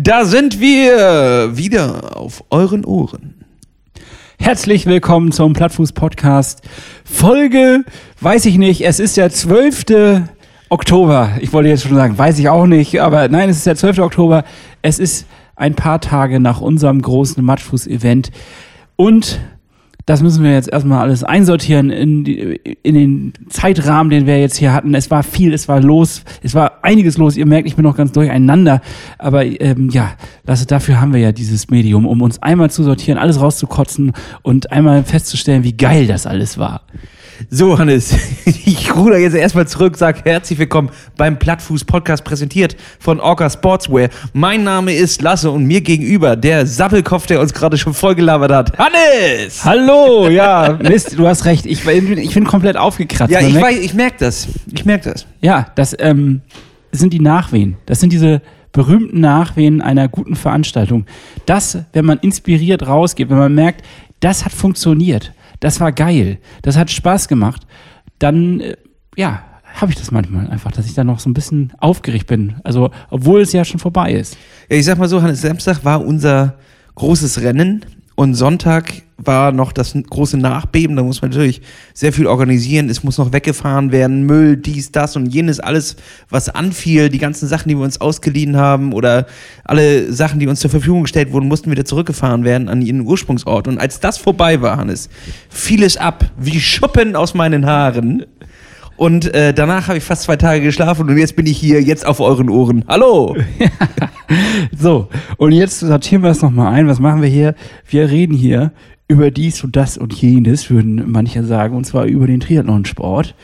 Da sind wir wieder auf euren Ohren. Herzlich willkommen zum Plattfuß-Podcast. Folge, weiß ich nicht, es ist der 12. Oktober. Ich wollte jetzt schon sagen, weiß ich auch nicht, aber nein, es ist der 12. Oktober. Es ist ein paar Tage nach unserem großen Matschfuß-Event. Und das müssen wir jetzt erstmal alles einsortieren in, die, in den Zeitrahmen, den wir jetzt hier hatten. Es war viel, es war los, es war einiges los. Ihr merkt, ich bin noch ganz durcheinander. Aber ähm, ja, das, dafür haben wir ja dieses Medium, um uns einmal zu sortieren, alles rauszukotzen und einmal festzustellen, wie geil das alles war. So, Hannes, ich ruder jetzt erstmal zurück, sag herzlich willkommen beim Plattfuß Podcast präsentiert von Orca Sportswear. Mein Name ist Lasse und mir gegenüber der Sappelkopf, der uns gerade schon vollgelabert hat. Hannes! Hallo, ja, Mist, du hast recht. Ich, ich bin komplett aufgekratzt. Ja, ich, weiß, ich merke das. Ich merke das. Ja, das ähm, sind die Nachwehen. Das sind diese berühmten Nachwehen einer guten Veranstaltung. Das, wenn man inspiriert rausgeht, wenn man merkt, das hat funktioniert das war geil, das hat Spaß gemacht, dann, äh, ja, habe ich das manchmal einfach, dass ich da noch so ein bisschen aufgeregt bin. Also, obwohl es ja schon vorbei ist. Ja, ich sag mal so, Hannes, Samstag war unser großes Rennen und Sonntag war noch das große Nachbeben. Da muss man natürlich sehr viel organisieren. Es muss noch weggefahren werden, Müll, dies, das und jenes, alles, was anfiel. Die ganzen Sachen, die wir uns ausgeliehen haben oder alle Sachen, die uns zur Verfügung gestellt wurden, mussten wieder zurückgefahren werden an ihren Ursprungsort. Und als das vorbei war, Hannes, fiel es ab wie Schuppen aus meinen Haaren. Und äh, danach habe ich fast zwei Tage geschlafen und jetzt bin ich hier, jetzt auf euren Ohren. Hallo! so, und jetzt sortieren wir es nochmal ein. Was machen wir hier? Wir reden hier über dies und das und jenes, würden manche sagen, und zwar über den Triathlonsport.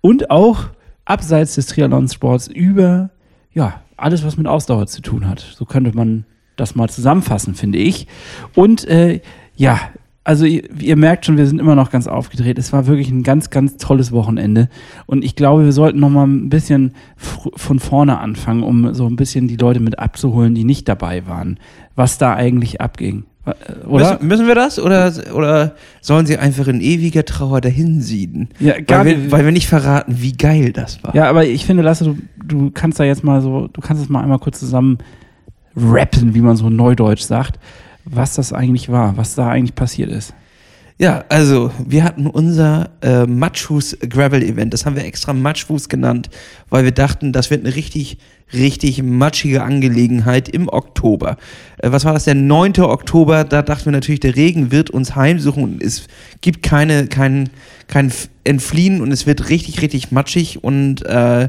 Und auch abseits des Triathlonsports über, ja, alles, was mit Ausdauer zu tun hat. So könnte man das mal zusammenfassen, finde ich. Und äh, ja, also ihr, ihr, merkt schon, wir sind immer noch ganz aufgedreht. Es war wirklich ein ganz, ganz tolles Wochenende. Und ich glaube, wir sollten noch mal ein bisschen von vorne anfangen, um so ein bisschen die Leute mit abzuholen, die nicht dabei waren, was da eigentlich abging. Äh, oder? Müssen, müssen wir das? Oder, oder sollen sie einfach in ewiger Trauer dahinsieden? Ja, gar weil, wir, weil wir nicht verraten, wie geil das war. Ja, aber ich finde, Lasse, du, du kannst da jetzt mal so, du kannst es mal einmal kurz zusammen rappen, wie man so neudeutsch sagt was das eigentlich war, was da eigentlich passiert ist. Ja, also wir hatten unser äh, Matschfuß Gravel Event. Das haben wir extra Matschfuß genannt, weil wir dachten, das wird eine richtig, richtig matschige Angelegenheit im Oktober. Äh, was war das? Der 9. Oktober. Da dachten wir natürlich, der Regen wird uns heimsuchen und es gibt keine, kein, kein Entfliehen und es wird richtig, richtig matschig und äh,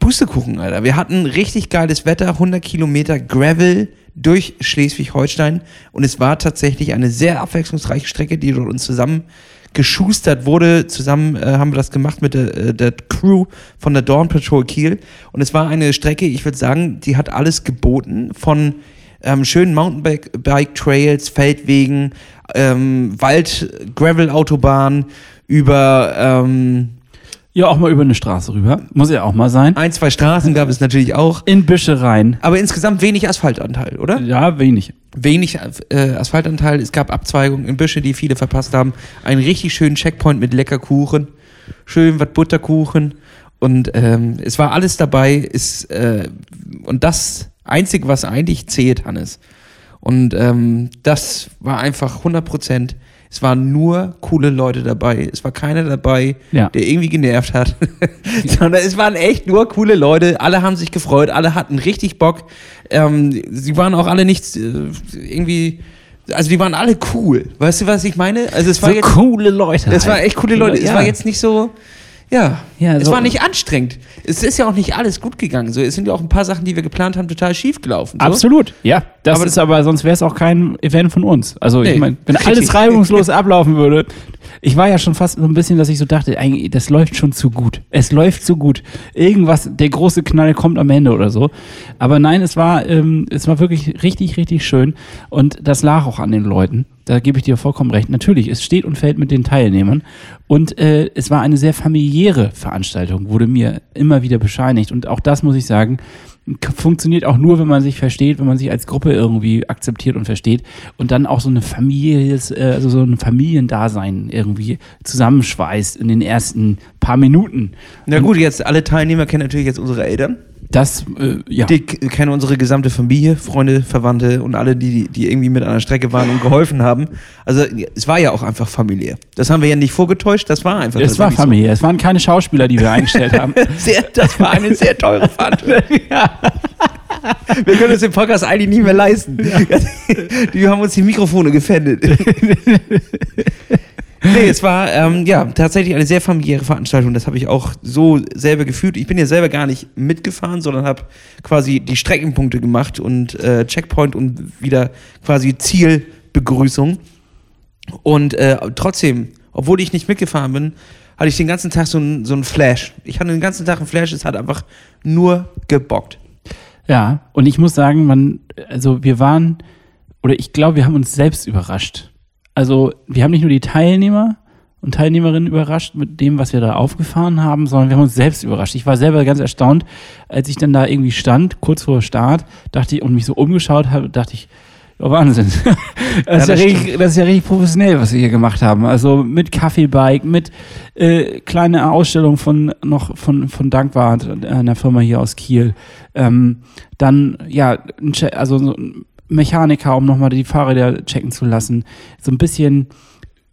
Pustekuchen, Alter. Wir hatten richtig geiles Wetter, 100 Kilometer Gravel durch Schleswig-Holstein und es war tatsächlich eine sehr abwechslungsreiche Strecke, die dort uns zusammen geschustert wurde. Zusammen äh, haben wir das gemacht mit der, äh, der Crew von der Dawn Patrol Kiel und es war eine Strecke, ich würde sagen, die hat alles geboten von ähm, schönen Mountainbike-Trails, Feldwegen, ähm, Wald-Gravel-Autobahn über ähm, ja, auch mal über eine Straße rüber. Muss ja auch mal sein. Ein, zwei Straßen gab es natürlich auch. In Büsche rein. Aber insgesamt wenig Asphaltanteil, oder? Ja, wenig. Wenig äh, Asphaltanteil. Es gab Abzweigungen in Büsche, die viele verpasst haben. Einen richtig schönen Checkpoint mit lecker Kuchen. Schön was Butterkuchen. Und ähm, es war alles dabei. Ist, äh, und das Einzige, was eigentlich zählt, Hannes. Und ähm, das war einfach 100 Prozent es waren nur coole Leute dabei. Es war keiner dabei, ja. der irgendwie genervt hat. Sondern es waren echt nur coole Leute. Alle haben sich gefreut, alle hatten richtig Bock. Ähm, sie waren auch alle nicht äh, irgendwie. Also die waren alle cool. Weißt du, was ich meine? Also es war so jetzt, coole Leute. Es halt. war echt coole Leute. Ja. Es war jetzt nicht so. Ja, ja es so war nicht anstrengend. Es ist ja auch nicht alles gut gegangen. So, es sind ja auch ein paar Sachen, die wir geplant haben, total schief gelaufen. So. Absolut, ja. Das aber ist aber, sonst wäre es auch kein Event von uns. Also nee, ich meine, wenn alles reibungslos ablaufen würde. Ich war ja schon fast so ein bisschen, dass ich so dachte, eigentlich, das läuft schon zu gut. Es läuft zu gut. Irgendwas, der große Knall kommt am Ende oder so. Aber nein, es war, ähm, es war wirklich richtig, richtig schön. Und das lag auch an den Leuten. Da gebe ich dir vollkommen recht. Natürlich, es steht und fällt mit den Teilnehmern. Und äh, es war eine sehr familiäre Veranstaltung, wurde mir immer wieder bescheinigt. Und auch das muss ich sagen, funktioniert auch nur, wenn man sich versteht, wenn man sich als Gruppe irgendwie akzeptiert und versteht und dann auch so eine Familie, äh, also so ein Familiendasein irgendwie zusammenschweißt in den ersten paar Minuten. Na gut, jetzt alle Teilnehmer kennen natürlich jetzt unsere Eltern. Das, äh, ja. Die kennen unsere gesamte Familie, Freunde, Verwandte und alle, die, die irgendwie mit an der Strecke waren und geholfen haben. Also es war ja auch einfach familiär. Das haben wir ja nicht vorgetäuscht, das war einfach. Es war familiär, so. es waren keine Schauspieler, die wir eingestellt haben. sehr, das war eine sehr teure Veranstaltung. ja. Wir können uns den Podcast eigentlich nie mehr leisten. Ja. Die haben uns die Mikrofone gefändet. Nee, es war ähm, ja tatsächlich eine sehr familiäre Veranstaltung. Das habe ich auch so selber gefühlt. Ich bin ja selber gar nicht mitgefahren, sondern habe quasi die Streckenpunkte gemacht und äh, Checkpoint und wieder quasi Zielbegrüßung. Und äh, trotzdem, obwohl ich nicht mitgefahren bin, hatte ich den ganzen Tag so einen so Flash. Ich hatte den ganzen Tag einen Flash, es hat einfach nur gebockt. Ja, und ich muss sagen, man, also wir waren, oder ich glaube, wir haben uns selbst überrascht. Also wir haben nicht nur die Teilnehmer und Teilnehmerinnen überrascht mit dem, was wir da aufgefahren haben, sondern wir haben uns selbst überrascht. Ich war selber ganz erstaunt, als ich dann da irgendwie stand, kurz vor Start, dachte ich und mich so umgeschaut habe, dachte ich, Oh, Wahnsinn. Das, ja, ist ja richtig, das, ist ja richtig, professionell, was wir hier gemacht haben. Also mit Kaffeebike, mit äh, kleine Ausstellung von noch von, von Dankwart, einer Firma hier aus Kiel. Ähm, dann, ja, also Mechaniker, um nochmal die Fahrräder checken zu lassen. So ein bisschen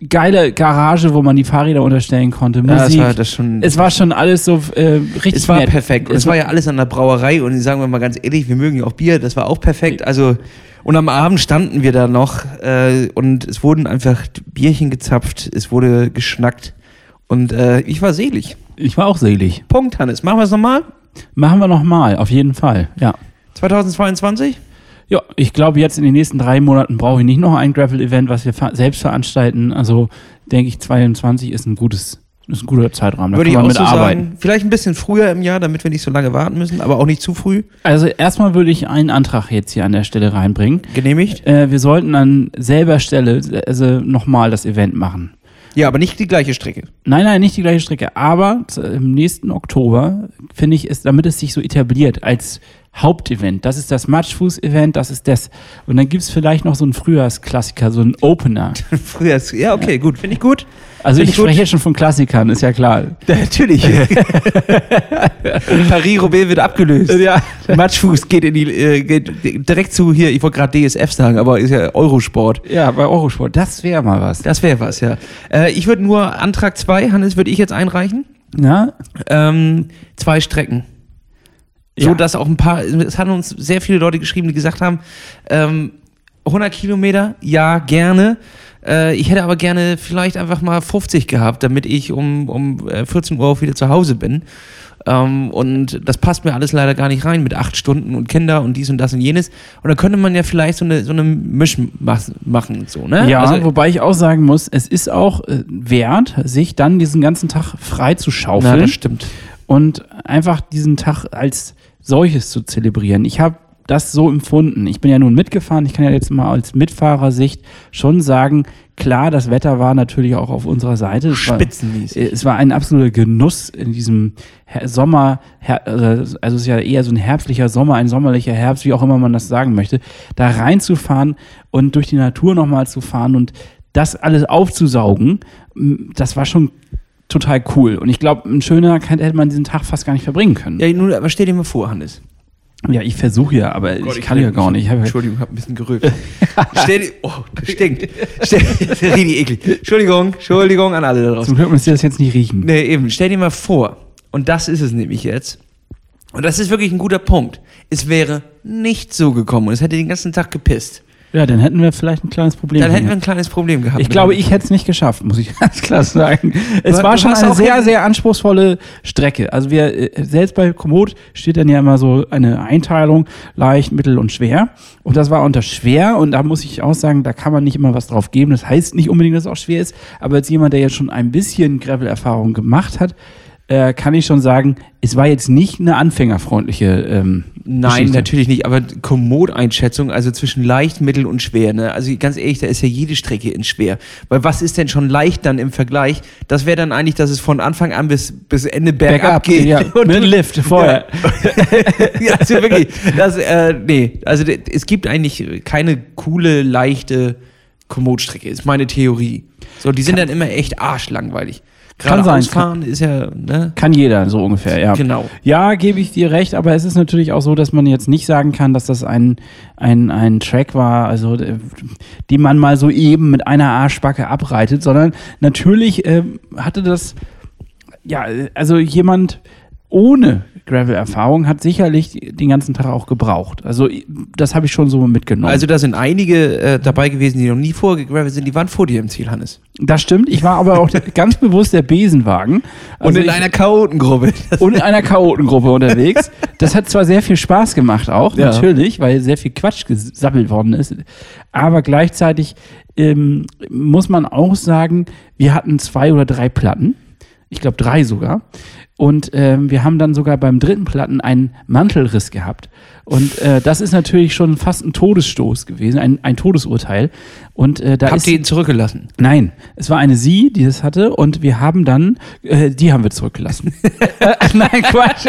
geile Garage, wo man die Fahrräder unterstellen konnte. Musik. Ja, das war das schon, es war schon alles so äh, richtig. Es war nett. perfekt. Es, es war ja alles an der Brauerei und sagen wir mal ganz ehrlich, wir mögen ja auch Bier, das war auch perfekt. Also und am Abend standen wir da noch äh, und es wurden einfach Bierchen gezapft, es wurde geschnackt und äh, ich war selig. Ich war auch selig. Punkt, Hannes. Machen wir es nochmal? Machen wir nochmal, auf jeden Fall, ja. 2022? Ja, ich glaube, jetzt in den nächsten drei Monaten brauche ich nicht noch ein Gravel-Event, was wir selbst veranstalten. Also denke ich, 22 ist ein gutes, ist ein guter Zeitrahmen. Da Würde ich auch so sagen, vielleicht ein bisschen früher im Jahr, damit wir nicht so lange warten müssen, aber auch nicht zu früh. Also erstmal würde ich einen Antrag jetzt hier an der Stelle reinbringen. Genehmigt? Äh, wir sollten an selber Stelle also nochmal das Event machen. Ja, aber nicht die gleiche Strecke. Nein, nein, nicht die gleiche Strecke. Aber im nächsten Oktober, finde ich, ist, damit es sich so etabliert als Hauptevent. Das ist das Matchfuß-Event, das ist das. Und dann gibt es vielleicht noch so einen Frühjahrsklassiker, so einen Opener. Frühjahrs, ja, okay, gut, finde ich gut. Also find ich, ich spreche jetzt schon von Klassikern, ist ja klar. Ja, natürlich. Paris-Roubaix wird abgelöst. Ja. Matschfuß geht, in die, äh, geht direkt zu hier, ich wollte gerade DSF sagen, aber ist ja Eurosport. Ja, bei Eurosport, das wäre mal was. Das wäre was, ja. Äh, ich würde nur Antrag 2, Hannes, würde ich jetzt einreichen. Ja. Ähm, zwei Strecken. So ja. dass auch ein paar, es haben uns sehr viele Leute geschrieben, die gesagt haben, ähm, 100 Kilometer, ja, gerne. Äh, ich hätte aber gerne vielleicht einfach mal 50 gehabt, damit ich um, um 14 äh, Uhr auch wieder zu Hause bin. Ähm, und das passt mir alles leider gar nicht rein mit acht Stunden und Kinder und dies und das und jenes. Und dann könnte man ja vielleicht so eine, so eine Misch machen, so, ne? Ja, also, wobei ich auch sagen muss, es ist auch äh, wert, sich dann diesen ganzen Tag frei zu schaufeln. Ja, das stimmt. Und einfach diesen Tag als solches zu zelebrieren. Ich habe das so empfunden. Ich bin ja nun mitgefahren. Ich kann ja jetzt mal als Mitfahrersicht schon sagen, klar, das Wetter war natürlich auch auf unserer Seite. Es. War, es war ein absoluter Genuss in diesem Sommer, also es ist ja eher so ein herbstlicher Sommer, ein sommerlicher Herbst, wie auch immer man das sagen möchte, da reinzufahren und durch die Natur nochmal zu fahren und das alles aufzusaugen, das war schon total cool. Und ich glaube, ein schöner hätte man diesen Tag fast gar nicht verbringen können. Ja, nun, aber stell dir mal vor, Hannes. Ja, ich versuche ja, aber oh Gott, ich kann ja gar nicht. Entschuldigung, ich habe ein bisschen gerübt. stell dir, oh, stinkt. Stell, das ist richtig eklig. Entschuldigung, Entschuldigung an alle da draußen. Zum Glück müsst ihr das jetzt nicht riechen. Nee, eben. Stell dir mal vor, und das ist es nämlich jetzt, und das ist wirklich ein guter Punkt. Es wäre nicht so gekommen und es hätte den ganzen Tag gepisst. Ja, dann hätten wir vielleicht ein kleines Problem. Dann hätten wir ein kleines Problem gehabt. Ich glaube, ich hätte es nicht geschafft, muss ich ganz klar sagen. Es du, war schon eine sehr, sehr anspruchsvolle Strecke. Also wir, äh, selbst bei Komoot steht dann ja immer so eine Einteilung, leicht, mittel und schwer. Und das war unter schwer und da muss ich auch sagen, da kann man nicht immer was drauf geben. Das heißt nicht unbedingt, dass es auch schwer ist, aber als jemand, der jetzt schon ein bisschen Gravel-Erfahrung gemacht hat, äh, kann ich schon sagen, es war jetzt nicht eine anfängerfreundliche. Ähm, Nein, natürlich nicht, aber Komoot-Einschätzung, also zwischen leicht, mittel und schwer. Ne? Also ganz ehrlich, da ist ja jede Strecke in schwer. Weil was ist denn schon leicht dann im Vergleich? Das wäre dann eigentlich, dass es von Anfang an bis, bis Ende bergab, bergab geht. Ja, und mit Lift vorher. Ja, ja also wirklich. Das, äh, nee, also es gibt eigentlich keine coole, leichte Komoot-Strecke, ist meine Theorie. So, die sind dann immer echt arschlangweilig. Kann sein. fahren ist ja, ne? Kann jeder, so ungefähr, ja. Genau. Ja, gebe ich dir recht, aber es ist natürlich auch so, dass man jetzt nicht sagen kann, dass das ein, ein, ein Track war, also äh, den man mal so eben mit einer Arschbacke abreitet, sondern natürlich äh, hatte das, ja, also jemand ohne Gravel-Erfahrung hat sicherlich den ganzen Tag auch gebraucht. Also das habe ich schon so mitgenommen. Also da sind einige äh, dabei gewesen, die noch nie vorgegravelt sind, die waren vor dir im Ziel, Hannes. Das stimmt. Ich war aber auch ganz bewusst der Besenwagen. Also und in ich, einer Chaotengruppe. Und in einer Chaotengruppe unterwegs. Das hat zwar sehr viel Spaß gemacht auch, ja. natürlich, weil sehr viel Quatsch gesammelt worden ist. Aber gleichzeitig ähm, muss man auch sagen, wir hatten zwei oder drei Platten. Ich glaube drei sogar. Und ähm, wir haben dann sogar beim dritten Platten einen Mantelriss gehabt. Und äh, das ist natürlich schon fast ein Todesstoß gewesen, ein, ein Todesurteil. Und äh, da Habt ihr ihn zurückgelassen? Nein, es war eine Sie, die das hatte. Und wir haben dann, äh, die haben wir zurückgelassen. äh, nein, Quatsch.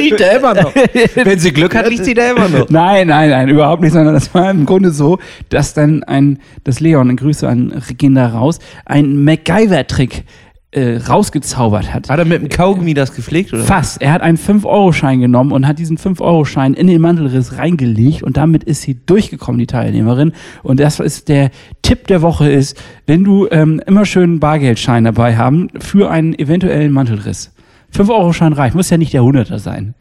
liegt er immer noch. Wenn sie Glück hat, liegt sie da immer noch. Nein, nein, nein, überhaupt nicht, sondern das war im Grunde so, dass dann ein, das Leon, Grüße an Regina raus, ein MacGyver-Trick äh, rausgezaubert hat. Hat er mit dem Kaugummi das gepflegt? Oder? Fast. Er hat einen 5-Euro-Schein genommen und hat diesen 5-Euro-Schein in den Mantelriss reingelegt und damit ist sie durchgekommen, die Teilnehmerin. Und das ist der Tipp der Woche ist, wenn du ähm, immer schön Bargeldschein dabei haben für einen eventuellen Mantelriss. 5-Euro-Schein reicht, muss ja nicht der 100er sein.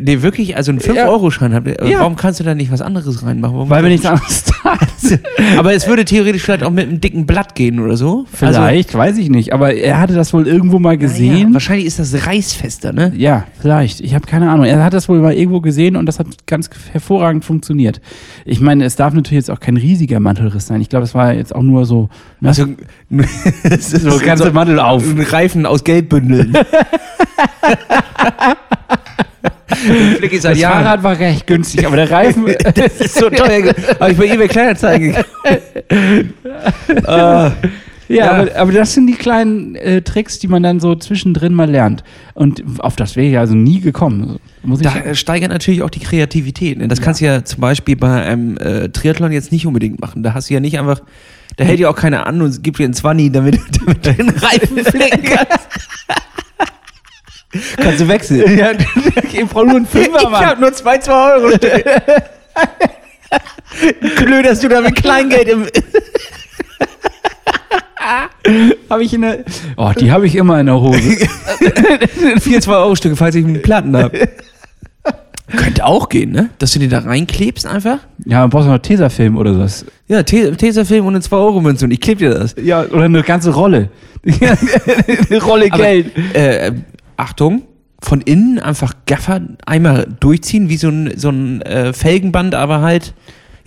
Nee, wirklich, also einen 5-Euro-Schein habt ihr. Ja. Warum kannst du da nicht was anderes reinmachen? Warum Weil wir nichts anderes da Aber es würde theoretisch vielleicht auch mit einem dicken Blatt gehen oder so. Vielleicht, also, weiß ich nicht. Aber er hatte das wohl irgendwo mal gesehen. Ja, wahrscheinlich ist das reißfester, ne? Ja, vielleicht. Ich habe keine Ahnung. Er hat das wohl mal irgendwo gesehen und das hat ganz hervorragend funktioniert. Ich meine, es darf natürlich jetzt auch kein riesiger Mantelriss sein. Ich glaube, es war jetzt auch nur so. Ne? Also, so ganze Mantel auf. Ein Reifen aus Geldbündeln. das Jahren. Fahrrad war recht günstig, aber der Reifen, das ist so teuer. Habe ich bei eBay Kleinanzeigen uh, ja, ja. Aber, aber, das sind die kleinen äh, Tricks, die man dann so zwischendrin mal lernt. Und auf das wäre ich also nie gekommen. Muss da sagen. steigert natürlich auch die Kreativität. Ne? Das ja. kannst du ja zum Beispiel bei einem äh, Triathlon jetzt nicht unbedingt machen. Da hast du ja nicht einfach, da hält ja auch keiner an und gibt dir einen Zwanni, damit, damit du den Reifen flicken kannst. Kannst du wechseln? Ja, ich brauche nur einen Fünfer, Mann. Ich hab nur zwei, zwei Euro. Klöderst du da mit Kleingeld im. habe ich in der. Oh, die habe ich immer in der Hose. Vier 2-Euro-Stücke, falls ich einen Platten habe. Könnte auch gehen, ne? Dass du die da reinklebst einfach? Ja, dann brauchst du noch Tesafilm oder was. Ja, Tesafilm und eine 2-Euro-Münze und ich kleb dir das. Ja, oder eine ganze Rolle. eine Rolle Geld. Aber, äh, Achtung, von innen einfach Gaffer einmal durchziehen, wie so ein, so ein äh, Felgenband, aber halt,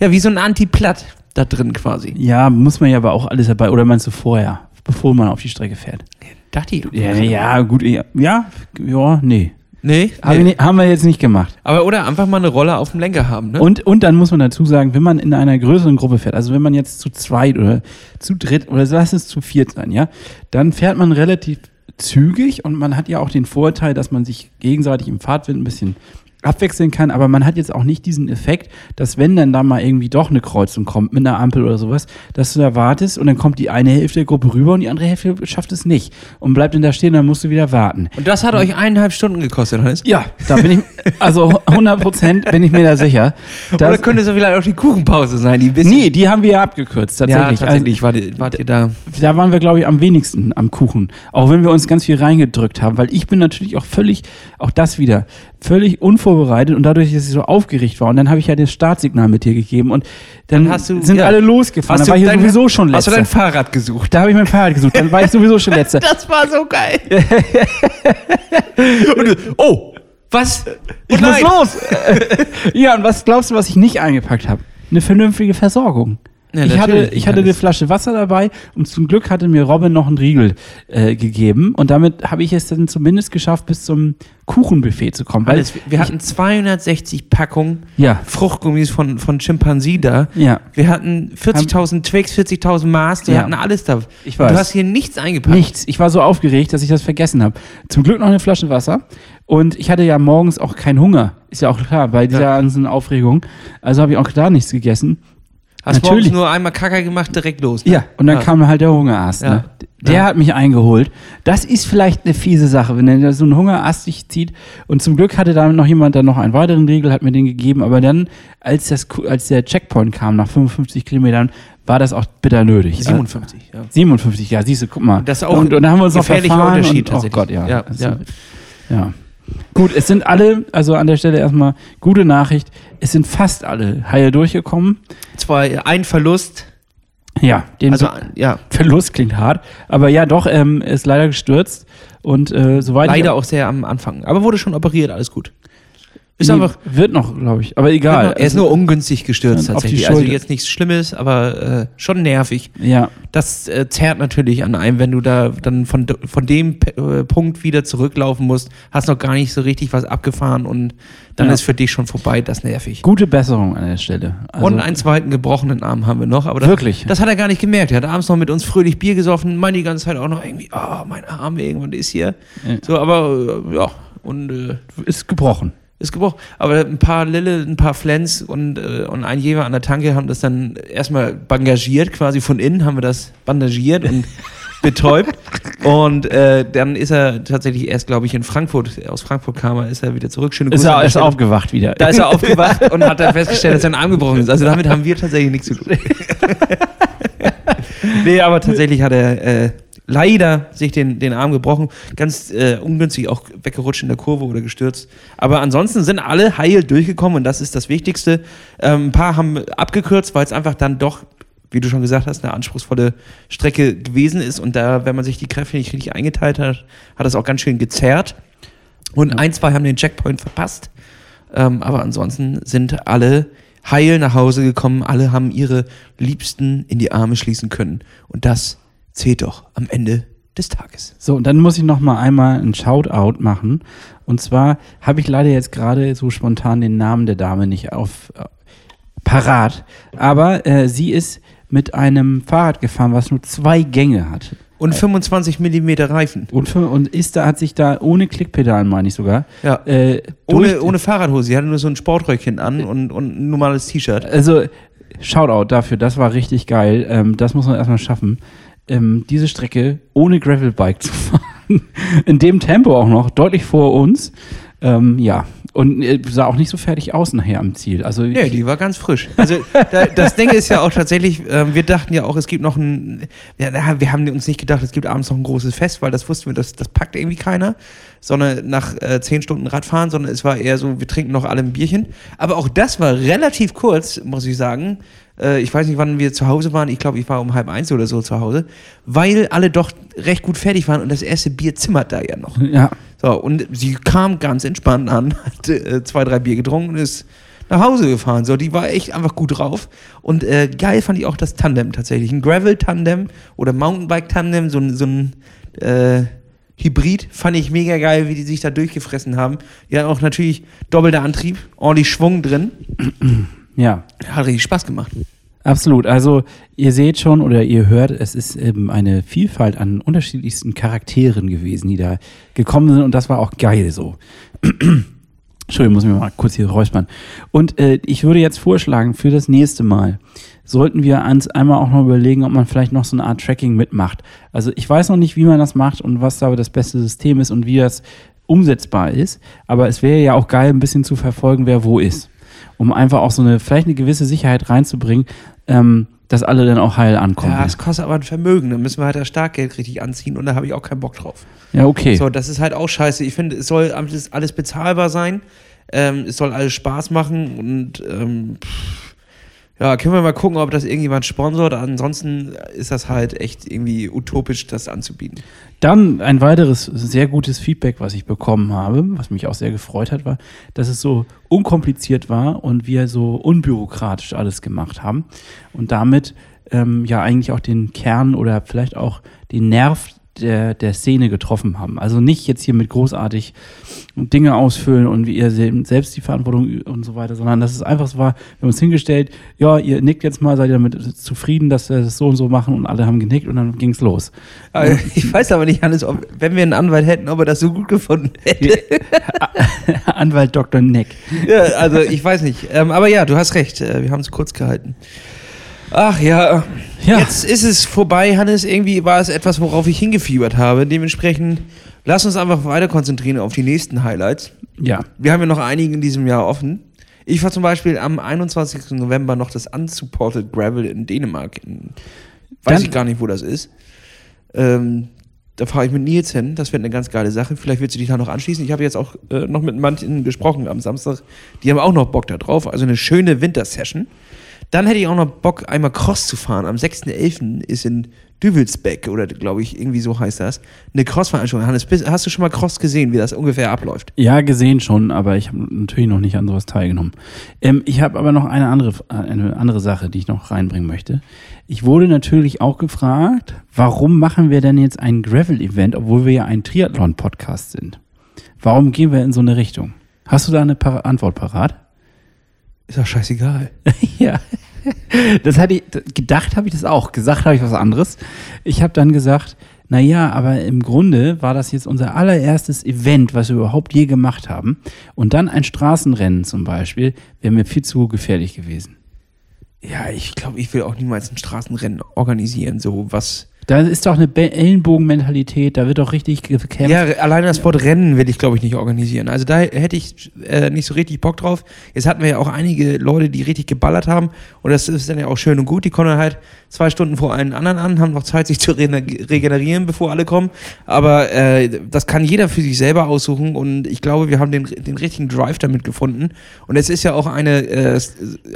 ja, wie so ein Antiplatt da drin quasi. Ja, muss man ja aber auch alles dabei, oder meinst du vorher, bevor man auf die Strecke fährt? Dachte ich. Ja, ja, gut, ja, ja, ja nee. Nee, haben, nee. Wir, haben, wir, jetzt nicht gemacht. Aber oder einfach mal eine Rolle auf dem Lenker haben, ne? Und, und dann muss man dazu sagen, wenn man in einer größeren Gruppe fährt, also wenn man jetzt zu zweit oder zu dritt oder lass es zu viert sein, ja, dann fährt man relativ zügig und man hat ja auch den Vorteil, dass man sich gegenseitig im Fahrtwind ein bisschen abwechseln kann, aber man hat jetzt auch nicht diesen Effekt, dass wenn dann da mal irgendwie doch eine Kreuzung kommt mit einer Ampel oder sowas, dass du da wartest und dann kommt die eine Hälfte der Gruppe rüber und die andere Hälfte schafft es nicht und bleibt dann da stehen, dann musst du wieder warten. Und das hat euch eineinhalb Stunden gekostet, Hannes? Ja, da bin ich, also 100 Prozent bin ich mir da sicher. Oder könnte es vielleicht auch die Kuchenpause sein? Die bisschen nee, die haben wir ja abgekürzt, tatsächlich. Ja, tatsächlich, also, wart, wart ihr da? Da waren wir, glaube ich, am wenigsten am Kuchen, auch wenn wir uns ganz viel reingedrückt haben, weil ich bin natürlich auch völlig, auch das wieder, völlig unvorbereitet und dadurch, dass ich so aufgeregt war. Und dann habe ich ja das Startsignal mit dir gegeben und dann, du, sind ja. alle losgefahren. Hast dann war ich sowieso schon letzter. Hast du dein Fahrrad gesucht? Da habe ich mein Fahrrad gesucht. Dann war ich sowieso schon letzter. das war so geil. und, oh, was? Ich muss los. ja, und was glaubst du, was ich nicht eingepackt habe? Eine vernünftige Versorgung. Ja, ich hatte, ich hatte eine Flasche Wasser dabei und zum Glück hatte mir Robin noch einen Riegel äh, gegeben und damit habe ich es dann zumindest geschafft, bis zum Kuchenbuffet zu kommen. Alles, wir hatten 260 Packungen ja. Fruchtgummis von, von Chimpansie da. Ja. Wir hatten 40.000 Twix, 40.000 Mars, wir ja. hatten alles da. Ich weiß. Du hast hier nichts eingepackt. Nichts. Ich war so aufgeregt, dass ich das vergessen habe. Zum Glück noch eine Flasche Wasser. Und ich hatte ja morgens auch keinen Hunger. Ist ja auch klar, bei dieser ganzen Aufregung. Also habe ich auch da nichts gegessen. Hast Natürlich. nur einmal Kacker gemacht, direkt los. Ne? Ja, und dann ja. kam halt der Hungerast. Ja. Ne? Der ja. hat mich eingeholt. Das ist vielleicht eine fiese Sache, wenn er so einen Hungerast sich zieht. Und zum Glück hatte da noch jemand dann noch einen weiteren Riegel, hat mir den gegeben. Aber dann, als, das, als der Checkpoint kam, nach 55 Kilometern, war das auch bitter nötig. 57, ja. 57, ja, siehst du, guck mal. Das ist auch und, und da haben wir uns noch verfahren. Unterschied und, oh Gott, ja. Ja, ja. Gut, es sind alle, also an der Stelle erstmal gute Nachricht, es sind fast alle heil durchgekommen. Zwar ein Verlust. Ja, den also, ja. Verlust klingt hart, aber ja, doch, ähm, ist leider gestürzt und äh, soweit. Leider auch sehr am Anfang, aber wurde schon operiert, alles gut. Ist nee, einfach. Wird noch, glaube ich. Aber egal. Noch, er ist also, nur ungünstig gestürzt tatsächlich. Also jetzt nichts Schlimmes, aber äh, schon nervig. Ja. Das äh, zerrt natürlich an einem, wenn du da dann von, von dem P äh, Punkt wieder zurücklaufen musst, hast noch gar nicht so richtig was abgefahren und dann ja. ist für dich schon vorbei, das nervig. Gute Besserung an der Stelle. Also und einen zweiten gebrochenen Arm haben wir noch, aber das, wirklich. das hat er gar nicht gemerkt. Er hat abends noch mit uns fröhlich Bier gesoffen, meint die ganze Zeit auch noch irgendwie, oh, mein Arm irgendwann ist hier. Ja. So, aber äh, ja, und äh, ist gebrochen ist gebrochen. Aber ein paar Lille, ein paar Flens und, äh, und ein Jever an der Tanke haben das dann erstmal bandagiert, quasi von innen haben wir das bandagiert und betäubt. Und äh, dann ist er tatsächlich erst, glaube ich, in Frankfurt, aus Frankfurt kam er, ist er wieder zurück. Schöne Grüße ist er ist aufgewacht wieder. Da ist er aufgewacht und hat dann festgestellt, dass sein Arm gebrochen ist. Also damit haben wir tatsächlich nichts zu tun. nee, aber tatsächlich hat er äh, leider sich den, den Arm gebrochen. Ganz äh, ungünstig auch weggerutscht in der Kurve oder gestürzt. Aber ansonsten sind alle heil durchgekommen und das ist das Wichtigste. Ähm, ein paar haben abgekürzt, weil es einfach dann doch, wie du schon gesagt hast, eine anspruchsvolle Strecke gewesen ist. Und da, wenn man sich die Kräfte nicht richtig eingeteilt hat, hat das auch ganz schön gezerrt. Und ein, zwei haben den Checkpoint verpasst. Ähm, aber ansonsten sind alle heil nach Hause gekommen. Alle haben ihre Liebsten in die Arme schließen können. Und das zählt doch am Ende des Tages. So, und dann muss ich noch mal einmal ein Shoutout machen. Und zwar habe ich leider jetzt gerade so spontan den Namen der Dame nicht auf äh, parat. Aber äh, sie ist mit einem Fahrrad gefahren, was nur zwei Gänge hat. Und 25 Millimeter Reifen. Und, und ist da, hat sich da ohne Klickpedalen, meine ich sogar. Ja. Äh, ohne, ohne Fahrradhose. Sie hatte nur so ein Sportröckchen an und, und ein normales T-Shirt. Also, Shoutout dafür, das war richtig geil. Ähm, das muss man erstmal schaffen ähm, diese Strecke ohne Gravelbike zu fahren. In dem Tempo auch noch, deutlich vor uns. Ähm, ja, und äh, sah auch nicht so fertig aus nachher am Ziel. Also nee, die war ganz frisch. Also da, das Ding ist ja auch tatsächlich, äh, wir dachten ja auch, es gibt noch ein, ja, wir haben uns nicht gedacht, es gibt abends noch ein großes Fest, weil das wussten wir, das, das packt irgendwie keiner, sondern nach äh, zehn Stunden Radfahren, sondern es war eher so, wir trinken noch alle ein Bierchen. Aber auch das war relativ kurz, muss ich sagen. Äh, ich weiß nicht, wann wir zu Hause waren. Ich glaube, ich war um halb eins oder so zu Hause, weil alle doch recht gut fertig waren und das erste Bier zimmert da ja noch. Ja. So, und sie kam ganz entspannt an, hat äh, zwei, drei Bier getrunken und ist nach Hause gefahren. So, die war echt einfach gut drauf. Und äh, geil fand ich auch das Tandem tatsächlich. Ein Gravel-Tandem oder Mountainbike-Tandem, so, so ein äh, Hybrid, fand ich mega geil, wie die sich da durchgefressen haben. Ja, auch natürlich doppelter Antrieb, ordentlich Schwung drin. Ja. Hat richtig Spaß gemacht. Absolut. Also ihr seht schon oder ihr hört, es ist eben eine Vielfalt an unterschiedlichsten Charakteren gewesen, die da gekommen sind und das war auch geil so. Entschuldigung, muss ich mir mal kurz hier räuspern. Und äh, ich würde jetzt vorschlagen, für das nächste Mal sollten wir uns einmal auch noch überlegen, ob man vielleicht noch so eine Art Tracking mitmacht. Also ich weiß noch nicht, wie man das macht und was da das beste System ist und wie das umsetzbar ist, aber es wäre ja auch geil, ein bisschen zu verfolgen, wer wo ist um einfach auch so eine, vielleicht eine gewisse Sicherheit reinzubringen, ähm, dass alle dann auch heil ankommen. Ja, es kostet aber ein Vermögen. Dann müssen wir halt das Starkgeld richtig anziehen und da habe ich auch keinen Bock drauf. Ja, okay. So, das ist halt auch scheiße. Ich finde, es soll alles, alles bezahlbar sein. Ähm, es soll alles Spaß machen und ähm, pff, ja, können wir mal gucken, ob das irgendjemand sponsort. Ansonsten ist das halt echt irgendwie utopisch, das anzubieten. Dann ein weiteres sehr gutes Feedback, was ich bekommen habe, was mich auch sehr gefreut hat, war, dass es so unkompliziert war und wir so unbürokratisch alles gemacht haben und damit ähm, ja eigentlich auch den Kern oder vielleicht auch den Nerv der, der Szene getroffen haben. Also nicht jetzt hier mit großartig Dinge ausfüllen und wie ihr selbst die Verantwortung und so weiter, sondern dass es einfach so war, wir haben uns hingestellt, ja, ihr nickt jetzt mal, seid ihr damit zufrieden, dass wir das so und so machen und alle haben genickt und dann ging es los. Aber ich weiß aber nicht, Hannes, ob, wenn wir einen Anwalt hätten, ob er das so gut gefunden hätte. Anwalt Dr. Neck. Ja, also ich weiß nicht. Ähm, aber ja, du hast recht, äh, wir haben es kurz gehalten. Ach ja. ja. Jetzt ist es vorbei, Hannes. Irgendwie war es etwas, worauf ich hingefiebert habe. Dementsprechend lass uns einfach weiter konzentrieren auf die nächsten Highlights. Ja. Wir haben ja noch einige in diesem Jahr offen. Ich war zum Beispiel am 21. November noch das Unsupported Gravel in Dänemark. In, weiß Dann, ich gar nicht, wo das ist. Ähm, da fahre ich mit Nils hin. Das wird eine ganz geile Sache. Vielleicht willst du dich da noch anschließen. Ich habe jetzt auch äh, noch mit manchen gesprochen am Samstag. Die haben auch noch Bock da drauf. Also eine schöne Wintersession. Dann hätte ich auch noch Bock, einmal Cross zu fahren. Am 6.11. ist in Düvelsbeck, oder glaube ich, irgendwie so heißt das, eine Cross-Veranstaltung. Hannes, hast du schon mal Cross gesehen, wie das ungefähr abläuft? Ja, gesehen schon, aber ich habe natürlich noch nicht an sowas teilgenommen. Ähm, ich habe aber noch eine andere, eine andere Sache, die ich noch reinbringen möchte. Ich wurde natürlich auch gefragt, warum machen wir denn jetzt ein Gravel-Event, obwohl wir ja ein Triathlon-Podcast sind? Warum gehen wir in so eine Richtung? Hast du da eine Par Antwort parat? Ist doch scheißegal. ja. Das hatte ich, gedacht habe ich das auch. Gesagt habe ich was anderes. Ich habe dann gesagt, naja, aber im Grunde war das jetzt unser allererstes Event, was wir überhaupt je gemacht haben. Und dann ein Straßenrennen zum Beispiel, wäre mir viel zu gefährlich gewesen. Ja, ich glaube, ich will auch niemals ein Straßenrennen organisieren, so was da ist doch eine Ellenbogenmentalität, da wird doch richtig gekämpft. Ja, alleine das Wort Rennen will ich, glaube ich, nicht organisieren. Also da hätte ich äh, nicht so richtig Bock drauf. Jetzt hatten wir ja auch einige Leute, die richtig geballert haben. Und das ist dann ja auch schön und gut. Die kommen halt zwei Stunden vor allen anderen an, haben noch Zeit, sich zu regenerieren, bevor alle kommen. Aber äh, das kann jeder für sich selber aussuchen. Und ich glaube, wir haben den, den richtigen Drive damit gefunden. Und es ist ja auch eine, äh,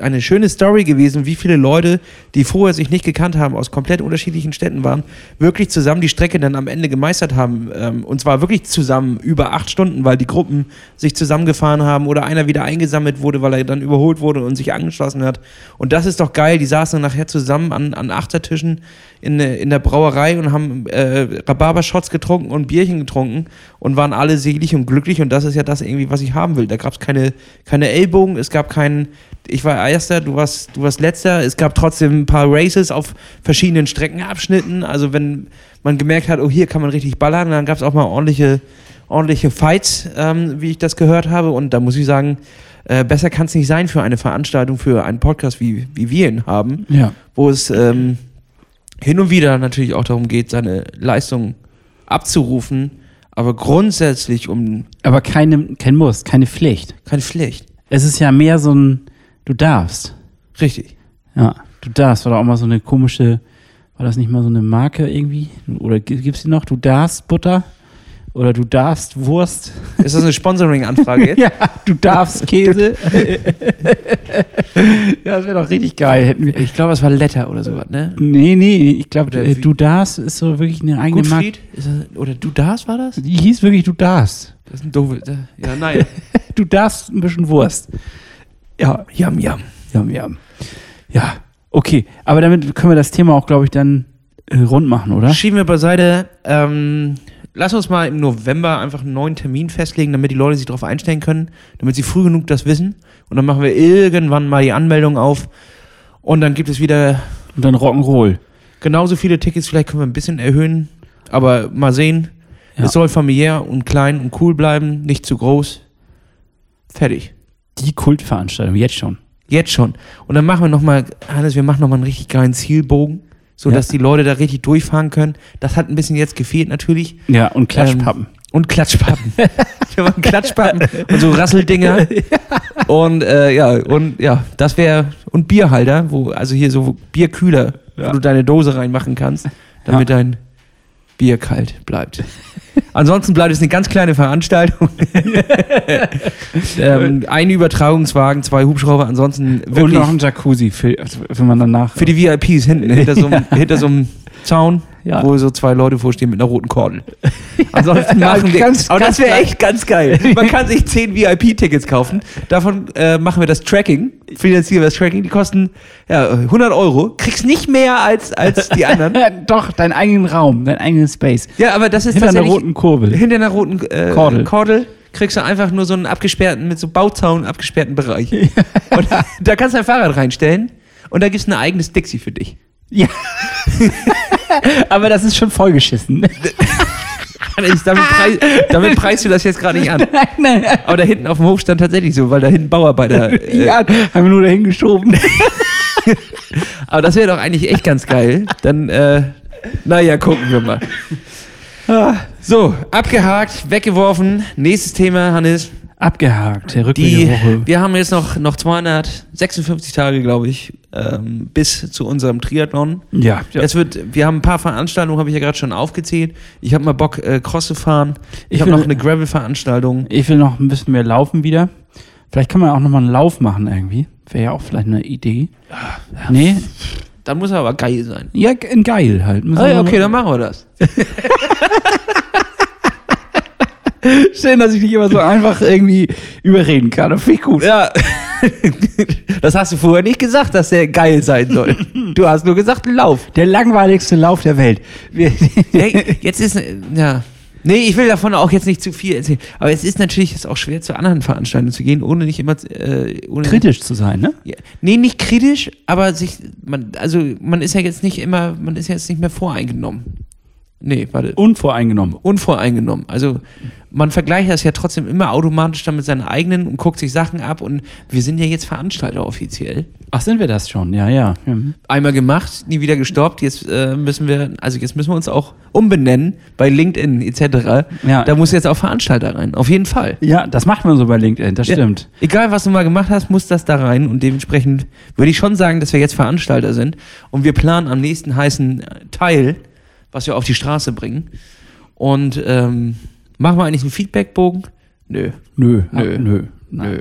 eine schöne Story gewesen, wie viele Leute, die vorher sich nicht gekannt haben, aus komplett unterschiedlichen Städten waren wirklich zusammen die Strecke dann am Ende gemeistert haben. Ähm, und zwar wirklich zusammen über acht Stunden, weil die Gruppen sich zusammengefahren haben oder einer wieder eingesammelt wurde, weil er dann überholt wurde und sich angeschlossen hat. Und das ist doch geil. Die saßen dann nachher zusammen an, an Achtertischen in, in der Brauerei und haben äh, Rhabarbershots getrunken und Bierchen getrunken und waren alle selig und glücklich. Und das ist ja das irgendwie, was ich haben will. Da gab es keine, keine Ellbogen, es gab keinen ich war Erster, du warst, du warst Letzter. Es gab trotzdem ein paar Races auf verschiedenen Streckenabschnitten. Also wenn man gemerkt hat, oh hier kann man richtig ballern, dann gab es auch mal ordentliche, ordentliche Fights, ähm, wie ich das gehört habe. Und da muss ich sagen, äh, besser kann es nicht sein für eine Veranstaltung, für einen Podcast, wie, wie wir ihn haben, ja. wo es ähm, hin und wieder natürlich auch darum geht, seine Leistung abzurufen, aber grundsätzlich um. Aber keine, kein Muss, keine Pflicht. Keine Pflicht. Es ist ja mehr so ein Du darfst. Richtig. Ja, du darfst. War da auch mal so eine komische, war das nicht mal so eine Marke irgendwie? Oder gibt es die noch? Du darfst Butter? Oder du darfst Wurst. Ist das eine Sponsoring-Anfrage jetzt? ja, du darfst Käse. ja, das wäre doch richtig geil. Ich glaube, es war Letter oder sowas, ne? Nee, nee, ich glaube, äh, du darfst ist so wirklich eine eigene Marke. Oder du darfst war das? Die hieß wirklich du darfst. Das ist ein doofe. Ja, nein. du darfst ein bisschen Wurst. Ja, jam, jam, jam, jam. Ja, okay. Aber damit können wir das Thema auch, glaube ich, dann äh, rund machen, oder? Schieben wir beiseite. Ähm, lass uns mal im November einfach einen neuen Termin festlegen, damit die Leute sich darauf einstellen können, damit sie früh genug das wissen. Und dann machen wir irgendwann mal die Anmeldung auf. Und dann gibt es wieder. Und dann Rock'n'Roll. Genauso viele Tickets, vielleicht können wir ein bisschen erhöhen. Aber mal sehen. Ja. Es soll familiär und klein und cool bleiben, nicht zu groß. Fertig die Kultveranstaltung, jetzt schon. Jetzt schon. Und dann machen wir nochmal, Hannes, wir machen nochmal einen richtig geilen Zielbogen, sodass ja. die Leute da richtig durchfahren können. Das hat ein bisschen jetzt gefehlt natürlich. Ja, und Klatschpappen. Ähm, und Klatschpappen. wir machen Klatschpappen und so Rasseldinger. Und äh, ja, und ja, das wäre, und Bierhalter, wo, also hier so Bierkühler, ja. wo du deine Dose reinmachen kannst, damit ja. dein Bier kalt bleibt. Ansonsten bleibt es eine ganz kleine Veranstaltung. ähm, ein Übertragungswagen, zwei Hubschrauber, ansonsten wirklich. Und noch ein Jacuzzi, für, also wenn man danach. Für die VIPs hinten, hinter so einem, hinter so einem Zaun, ja. wo so zwei Leute vorstehen mit einer roten Kordel. Ansonsten machen wir. Ganz, aber das wäre echt ganz geil. Man kann sich zehn VIP-Tickets kaufen. Davon äh, machen wir das Tracking, finanzieren wir das Tracking. Die kosten ja, 100 Euro. Kriegst nicht mehr als, als die anderen. Doch, deinen eigenen Raum, deinen eigenen Space. Ja, aber das ist hinter einer roten Kurbel. Hinter einer roten äh, Kordel. Kordel kriegst du einfach nur so einen abgesperrten, mit so Bauzaun abgesperrten Bereich. und da kannst du dein Fahrrad reinstellen und da gibt es ein eigenes Dixie für dich. Ja. Aber das ist schon vollgeschissen. Damit, preis, damit preist du das jetzt gerade nicht an. Nein, nein. Aber da hinten auf dem Hof stand tatsächlich so, weil da hinten Bauarbeiter. Äh, ja, haben wir nur dahin geschoben. Aber das wäre doch eigentlich echt ganz geil. Dann, äh, naja, gucken wir mal. So, abgehakt, weggeworfen. Nächstes Thema, Hannes. Abgehakt, der Rückblick die, Woche. Wir haben jetzt noch, noch 256 Tage, glaube ich, ähm, bis zu unserem Triathlon. Ja. Jetzt wird, wir haben ein paar Veranstaltungen, habe ich ja gerade schon aufgezählt. Ich habe mal Bock, äh, Cross zu fahren. Ich, ich habe noch eine Gravel-Veranstaltung. Ich will noch ein bisschen mehr laufen wieder. Vielleicht kann man auch noch mal einen Lauf machen irgendwie. Wäre ja auch vielleicht eine Idee. Ja, ja. Nee. Dann muss er aber geil sein. Ja, in geil halt. Ah, ja, okay, dann machen wir das. Schön, dass ich dich immer so einfach irgendwie überreden kann. Das finde ich gut. Ja. Das hast du vorher nicht gesagt, dass der geil sein soll. Du hast nur gesagt, Lauf. Der langweiligste Lauf der Welt. Jetzt ist, ja. Nee, ich will davon auch jetzt nicht zu viel erzählen. Aber es ist natürlich jetzt auch schwer, zu anderen Veranstaltungen zu gehen, ohne nicht immer. Äh, ohne kritisch zu sein, ne? Ja. Nee, nicht kritisch, aber sich. Man, also, man ist ja jetzt nicht immer. Man ist ja jetzt nicht mehr voreingenommen. Nee, warte. Unvoreingenommen. Unvoreingenommen. Also man vergleicht das ja trotzdem immer automatisch dann mit seinen eigenen und guckt sich Sachen ab und wir sind ja jetzt Veranstalter offiziell. Ach, sind wir das schon? Ja, ja. Mhm. Einmal gemacht, nie wieder gestoppt. Jetzt äh, müssen wir, also jetzt müssen wir uns auch umbenennen bei LinkedIn etc. Ja. Da muss jetzt auch Veranstalter rein. Auf jeden Fall. Ja, das macht man so bei LinkedIn, das ja. stimmt. Egal, was du mal gemacht hast, muss das da rein und dementsprechend würde ich schon sagen, dass wir jetzt Veranstalter sind und wir planen am nächsten heißen Teil was wir auf die Straße bringen. Und ähm, machen wir eigentlich einen Feedbackbogen? Nö. Nö, nö, nö, nö.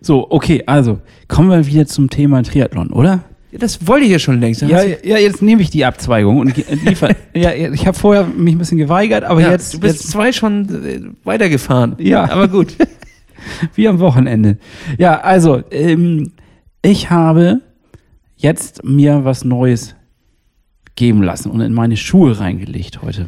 So, okay, also kommen wir wieder zum Thema Triathlon, oder? Ja, das wollte ich ja schon längst. Ja, ja, jetzt nehme ich die Abzweigung und liefer. ja, ich habe vorher mich ein bisschen geweigert, aber ja, jetzt. Du bist jetzt, zwei schon äh, weitergefahren. Ja. Aber gut. Wie am Wochenende. Ja, also, ähm, ich habe jetzt mir was Neues geben lassen und in meine Schuhe reingelegt heute.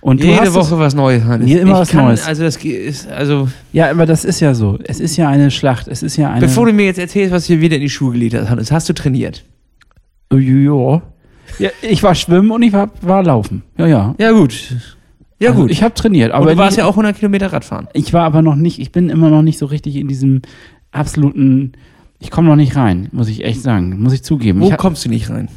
Und Jede Woche das, was Neues, Hannes. Immer ich was kann, Neues. Also das ist, also. Ja, aber das ist ja so. Es ist ja eine Schlacht. Es ist ja eine. Bevor du mir jetzt erzählst, was du wieder in die Schuhe gelegt hast, Hannes, hast du trainiert? Ja. ja ich war schwimmen und ich war, war laufen. Ja, ja. Ja, gut. Ja, also gut. Ich habe trainiert. Aber und du warst nie, ja auch 100 Kilometer Radfahren. Ich war aber noch nicht, ich bin immer noch nicht so richtig in diesem absoluten, ich komme noch nicht rein, muss ich echt sagen. Muss ich zugeben. Wo ich kommst du nicht rein?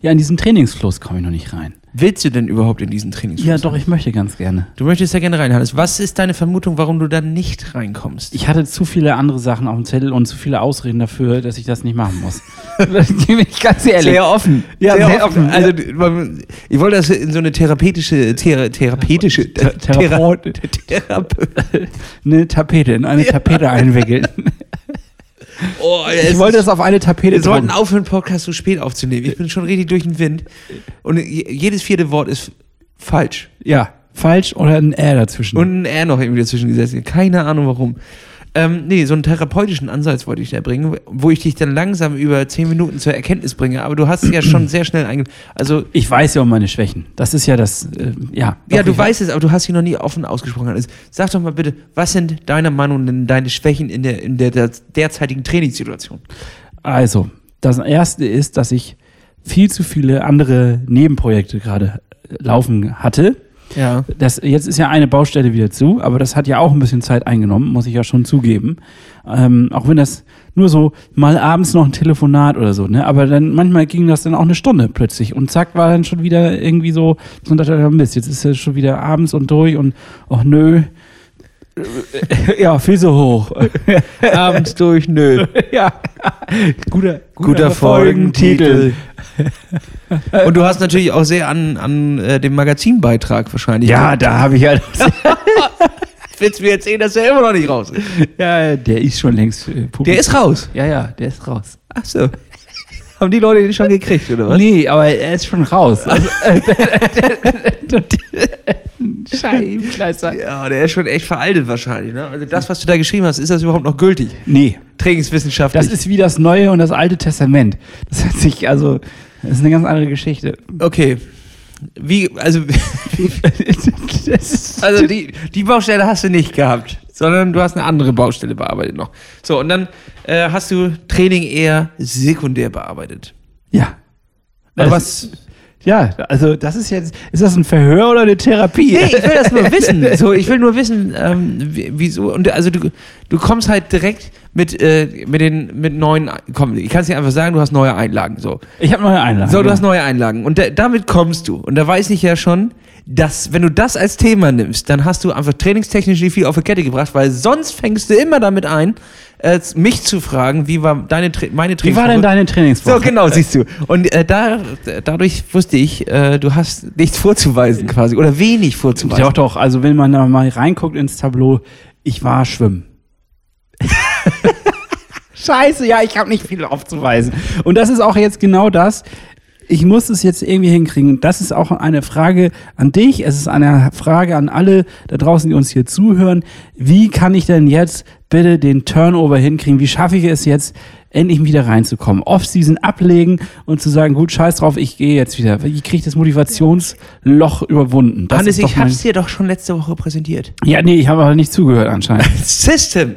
Ja, in diesen Trainingsfluss komme ich noch nicht rein. Willst du denn überhaupt in diesen Trainingsfluss? Ja, doch, ich möchte ganz gerne. Du möchtest ja gerne rein, Hannes. Was ist deine Vermutung, warum du da nicht reinkommst? Ich hatte zu viele andere Sachen auf dem Zettel und zu viele Ausreden dafür, dass ich das nicht machen muss. bin ich ganz ehrlich. Sehr offen. Ja, sehr, sehr offen. offen. Also, ich wollte das in so eine therapeutische, thera therapeutische, Therapeut, eine Tapete, in eine Tapete einwickeln. Oh, ich wollte das auf eine Tapete Wir sollten aufhören, Podcast so spät aufzunehmen. Ich bin schon richtig durch den Wind. Und jedes vierte Wort ist falsch. Ja, falsch oder ein R dazwischen. Und ein R noch irgendwie dazwischen gesetzt. Keine Ahnung warum. Ähm, nee, so einen therapeutischen Ansatz wollte ich da bringen, wo ich dich dann langsam über zehn Minuten zur Erkenntnis bringe. Aber du hast es ja schon sehr schnell einge... Also ich weiß ja um meine Schwächen. Das ist ja das, äh, ja. Ja, du weißt es, aber du hast sie noch nie offen ausgesprochen. Also, sag doch mal bitte, was sind deiner Meinung nach deine Schwächen in der, in der, der derzeitigen Trainingssituation? Also, das erste ist, dass ich viel zu viele andere Nebenprojekte gerade laufen hatte ja. Das, jetzt ist ja eine Baustelle wieder zu, aber das hat ja auch ein bisschen Zeit eingenommen, muss ich ja schon zugeben. Ähm, auch wenn das nur so mal abends noch ein Telefonat oder so, ne? Aber dann manchmal ging das dann auch eine Stunde plötzlich und zack war dann schon wieder irgendwie so, so dachte, Mist, jetzt ist es schon wieder abends und durch und ach nö, ja, viel so hoch. Abends durch, nö. ja. Guter, guter, guter Folgentitel. Und du hast natürlich auch sehr an, an äh, dem Magazinbeitrag wahrscheinlich. Ja, da habe ich ja. Willst du mir erzählen, dass er immer noch nicht raus ist? Ja, der ist schon längst äh, Der ist raus. Ja, ja, der ist raus. Ach so. Haben die Leute den schon gekriegt, oder was? Nee, aber er ist schon raus. Also, äh, Scheibenkleister. Ja, der ist schon echt veraltet wahrscheinlich. Ne? Also das, was du da geschrieben hast, ist das überhaupt noch gültig? Nee. Trainingswissenschaftlich. Das ist wie das Neue und das Alte Testament. Das hat sich, also, das ist eine ganz andere Geschichte. Okay. Wie, also, also die, die Baustelle hast du nicht gehabt, sondern du hast eine andere Baustelle bearbeitet noch. So, und dann äh, hast du Training eher sekundär bearbeitet. Ja. Also was, Ja, also das ist jetzt, ist das ein Verhör oder eine Therapie? Nee, ich will das nur wissen. So, ich will nur wissen, ähm, wieso. Und also du, du kommst halt direkt mit, äh, mit den mit neuen, komm, ich kann es dir einfach sagen, du hast neue Einlagen. So. Ich habe neue Einlagen. So, du hast neue Einlagen. Und da, damit kommst du. Und da weiß ich ja schon, dass, wenn du das als Thema nimmst, dann hast du einfach trainingstechnisch nicht viel auf die Kette gebracht, weil sonst fängst du immer damit ein, äh, mich zu fragen, wie war deine meine Trainingswoche? Wie war denn deine Trainingswoche? So, genau, siehst du. Und äh, da, dadurch wusste ich, äh, du hast nichts vorzuweisen quasi oder wenig vorzuweisen. Doch, doch. Also wenn man da mal reinguckt ins Tableau, ich war schwimmen. Scheiße, ja, ich habe nicht viel aufzuweisen. Und das ist auch jetzt genau das ich muss es jetzt irgendwie hinkriegen. Das ist auch eine Frage an dich. Es ist eine Frage an alle da draußen, die uns hier zuhören. Wie kann ich denn jetzt bitte den Turnover hinkriegen? Wie schaffe ich es jetzt, endlich wieder reinzukommen? Off-Season ablegen und zu sagen, gut, scheiß drauf, ich gehe jetzt wieder. Wie kriege ich das Motivationsloch überwunden? Das Hannes, ich habe es dir doch schon letzte Woche präsentiert. Ja, nee, ich habe aber nicht zugehört anscheinend. System.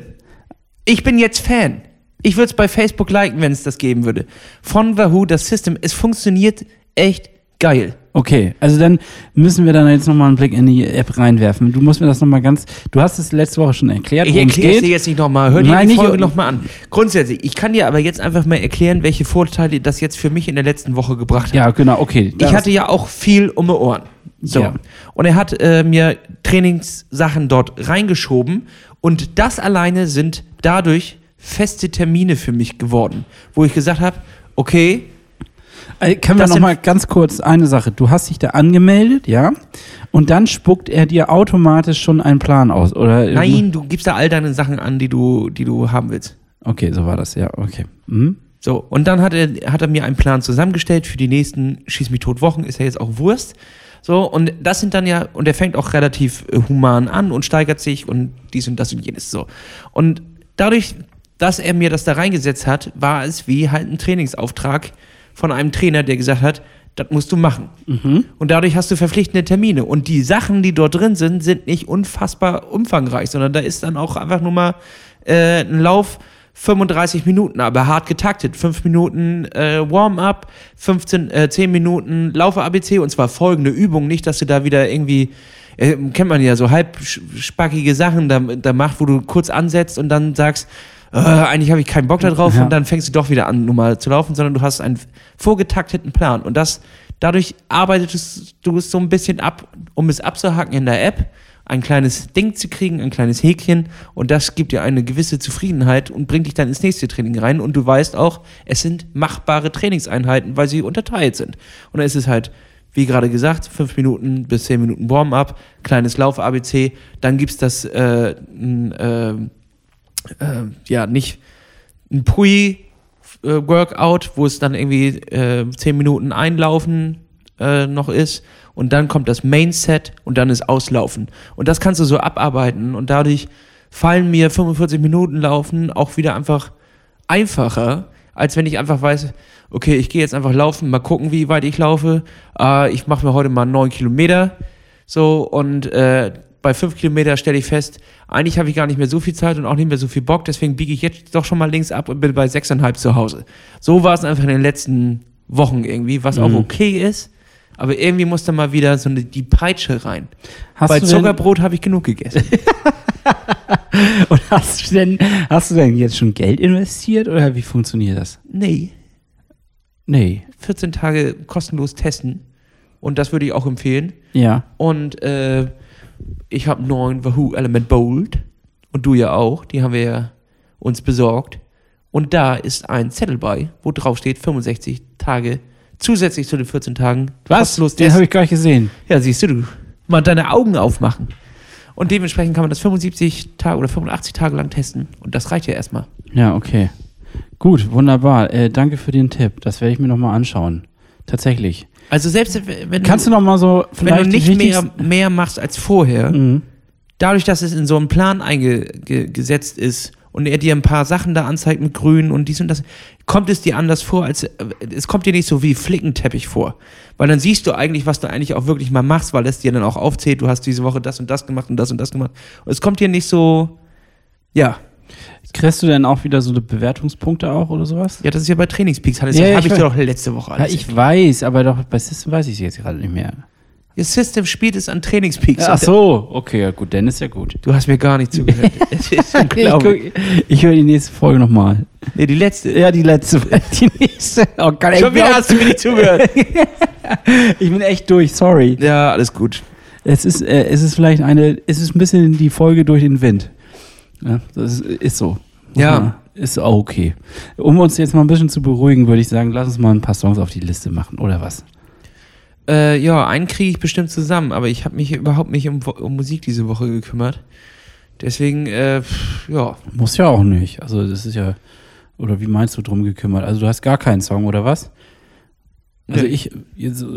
Ich bin jetzt Fan. Ich würde es bei Facebook liken, wenn es das geben würde. Von Wahoo, das System, es funktioniert echt geil. Okay, also dann müssen wir dann jetzt nochmal einen Blick in die App reinwerfen. Du musst mir das nochmal ganz, du hast es letzte Woche schon erklärt. Ich erkläre es dir jetzt nicht nochmal. Hör dir Nein, die Folge nochmal an. Grundsätzlich, ich kann dir aber jetzt einfach mal erklären, welche Vorteile das jetzt für mich in der letzten Woche gebracht hat. Ja, genau, okay. Ich hatte ja auch viel um die Ohren. So. Ja. Und er hat äh, mir Trainingssachen dort reingeschoben und das alleine sind dadurch feste Termine für mich geworden, wo ich gesagt habe, okay. Also, können wir noch mal ganz kurz eine Sache. Du hast dich da angemeldet, ja? Und dann spuckt er dir automatisch schon einen Plan aus, oder? Nein, du gibst da all deine Sachen an, die du, die du haben willst. Okay, so war das, ja, okay. Mhm. So, und dann hat er, hat er mir einen Plan zusammengestellt für die nächsten Schieß mich tot Wochen, ist ja jetzt auch Wurst. So, und das sind dann ja, und er fängt auch relativ äh, human an und steigert sich und dies und das und jenes so. Und dadurch dass er mir das da reingesetzt hat, war es wie halt ein Trainingsauftrag von einem Trainer, der gesagt hat, das musst du machen. Mhm. Und dadurch hast du verpflichtende Termine. Und die Sachen, die dort drin sind, sind nicht unfassbar umfangreich, sondern da ist dann auch einfach nur mal äh, ein Lauf 35 Minuten, aber hart getaktet. 5 Minuten äh, Warm-up, 15, äh, 10 Minuten Laufe-ABC und zwar folgende Übung. Nicht, dass du da wieder irgendwie äh, kennt man ja so halb spackige Sachen da, da macht, wo du kurz ansetzt und dann sagst, äh, eigentlich habe ich keinen Bock darauf ja. und dann fängst du doch wieder an, normal zu laufen, sondern du hast einen vorgetakteten Plan und das, dadurch arbeitest du es so ein bisschen ab, um es abzuhaken in der App, ein kleines Ding zu kriegen, ein kleines Häkchen und das gibt dir eine gewisse Zufriedenheit und bringt dich dann ins nächste Training rein und du weißt auch, es sind machbare Trainingseinheiten, weil sie unterteilt sind. Und dann ist es halt wie gerade gesagt, fünf Minuten bis zehn Minuten Warm-up, kleines Lauf-ABC, dann gibt es das äh, äh, äh, ja, nicht ein Pre-Workout, wo es dann irgendwie äh, 10 Minuten Einlaufen äh, noch ist und dann kommt das Main-Set und dann ist Auslaufen. Und das kannst du so abarbeiten und dadurch fallen mir 45 Minuten Laufen auch wieder einfach einfacher, als wenn ich einfach weiß, okay, ich gehe jetzt einfach laufen, mal gucken, wie weit ich laufe. Äh, ich mache mir heute mal 9 Kilometer. So, und äh, bei fünf Kilometer stelle ich fest, eigentlich habe ich gar nicht mehr so viel Zeit und auch nicht mehr so viel Bock, deswegen biege ich jetzt doch schon mal links ab und bin bei sechseinhalb zu Hause. So war es einfach in den letzten Wochen irgendwie, was mhm. auch okay ist, aber irgendwie muss da mal wieder so eine, die Peitsche rein. Hast bei Zuckerbrot habe ich genug gegessen. und hast du, denn, hast du denn jetzt schon Geld investiert oder wie funktioniert das? Nee. Nee. 14 Tage kostenlos testen und das würde ich auch empfehlen. Ja. Und äh, ich habe neuen Wahoo Element Bold und du ja auch, die haben wir ja uns besorgt. Und da ist ein Zettel bei, wo drauf steht 65 Tage zusätzlich zu den 14 Tagen. Was? Den habe ich gar nicht gesehen. Ja, siehst du, du. Mal deine Augen aufmachen. Und dementsprechend kann man das 75 Tage oder 85 Tage lang testen. Und das reicht ja erstmal. Ja, okay. Gut, wunderbar. Äh, danke für den Tipp. Das werde ich mir nochmal anschauen. Tatsächlich. Also selbst wenn Kannst du noch mal so wenn du nicht mehr, mehr machst als vorher, mhm. dadurch, dass es in so einen Plan eingesetzt ist und er dir ein paar Sachen da anzeigt mit Grün und dies und das, kommt es dir anders vor, als es kommt dir nicht so wie Flickenteppich vor. Weil dann siehst du eigentlich, was du eigentlich auch wirklich mal machst, weil es dir dann auch aufzählt, du hast diese Woche das und das gemacht und das und das gemacht. Und es kommt dir nicht so, ja, Kriegst du denn auch wieder so Bewertungspunkte auch oder sowas? Ja, das ist ja bei Trainingspeaks. Das Ja, habe ich ich dir doch letzte Woche Ja, alles ich erklärt. weiß, aber doch bei System weiß ich es jetzt gerade nicht mehr. Ihr System spielt es an Trainingspeaks. Ach so, okay, ja gut, dann ist ja gut. Du hast mir gar nicht zugehört. Ich, guck- ich höre die nächste Folge nochmal. Nee, die letzte. Ja, die letzte, die nächste. Oh Gott, ich, Schon wieder hast du mir nicht zugehört. ich bin echt durch, sorry. ja, alles gut. Es ist, äh, es ist vielleicht eine, es ist ein bisschen die Folge durch den Wind. Ja, das ist, ist so. Ja. Ist auch okay. Um uns jetzt mal ein bisschen zu beruhigen, würde ich sagen, lass uns mal ein paar Songs auf die Liste machen, oder was? Äh, ja, einen kriege ich bestimmt zusammen, aber ich habe mich überhaupt nicht um, um Musik diese Woche gekümmert. Deswegen, äh, ja. Muss ja auch nicht. Also, das ist ja, oder wie meinst du drum gekümmert? Also, du hast gar keinen Song, oder was? Also, Nee. ich,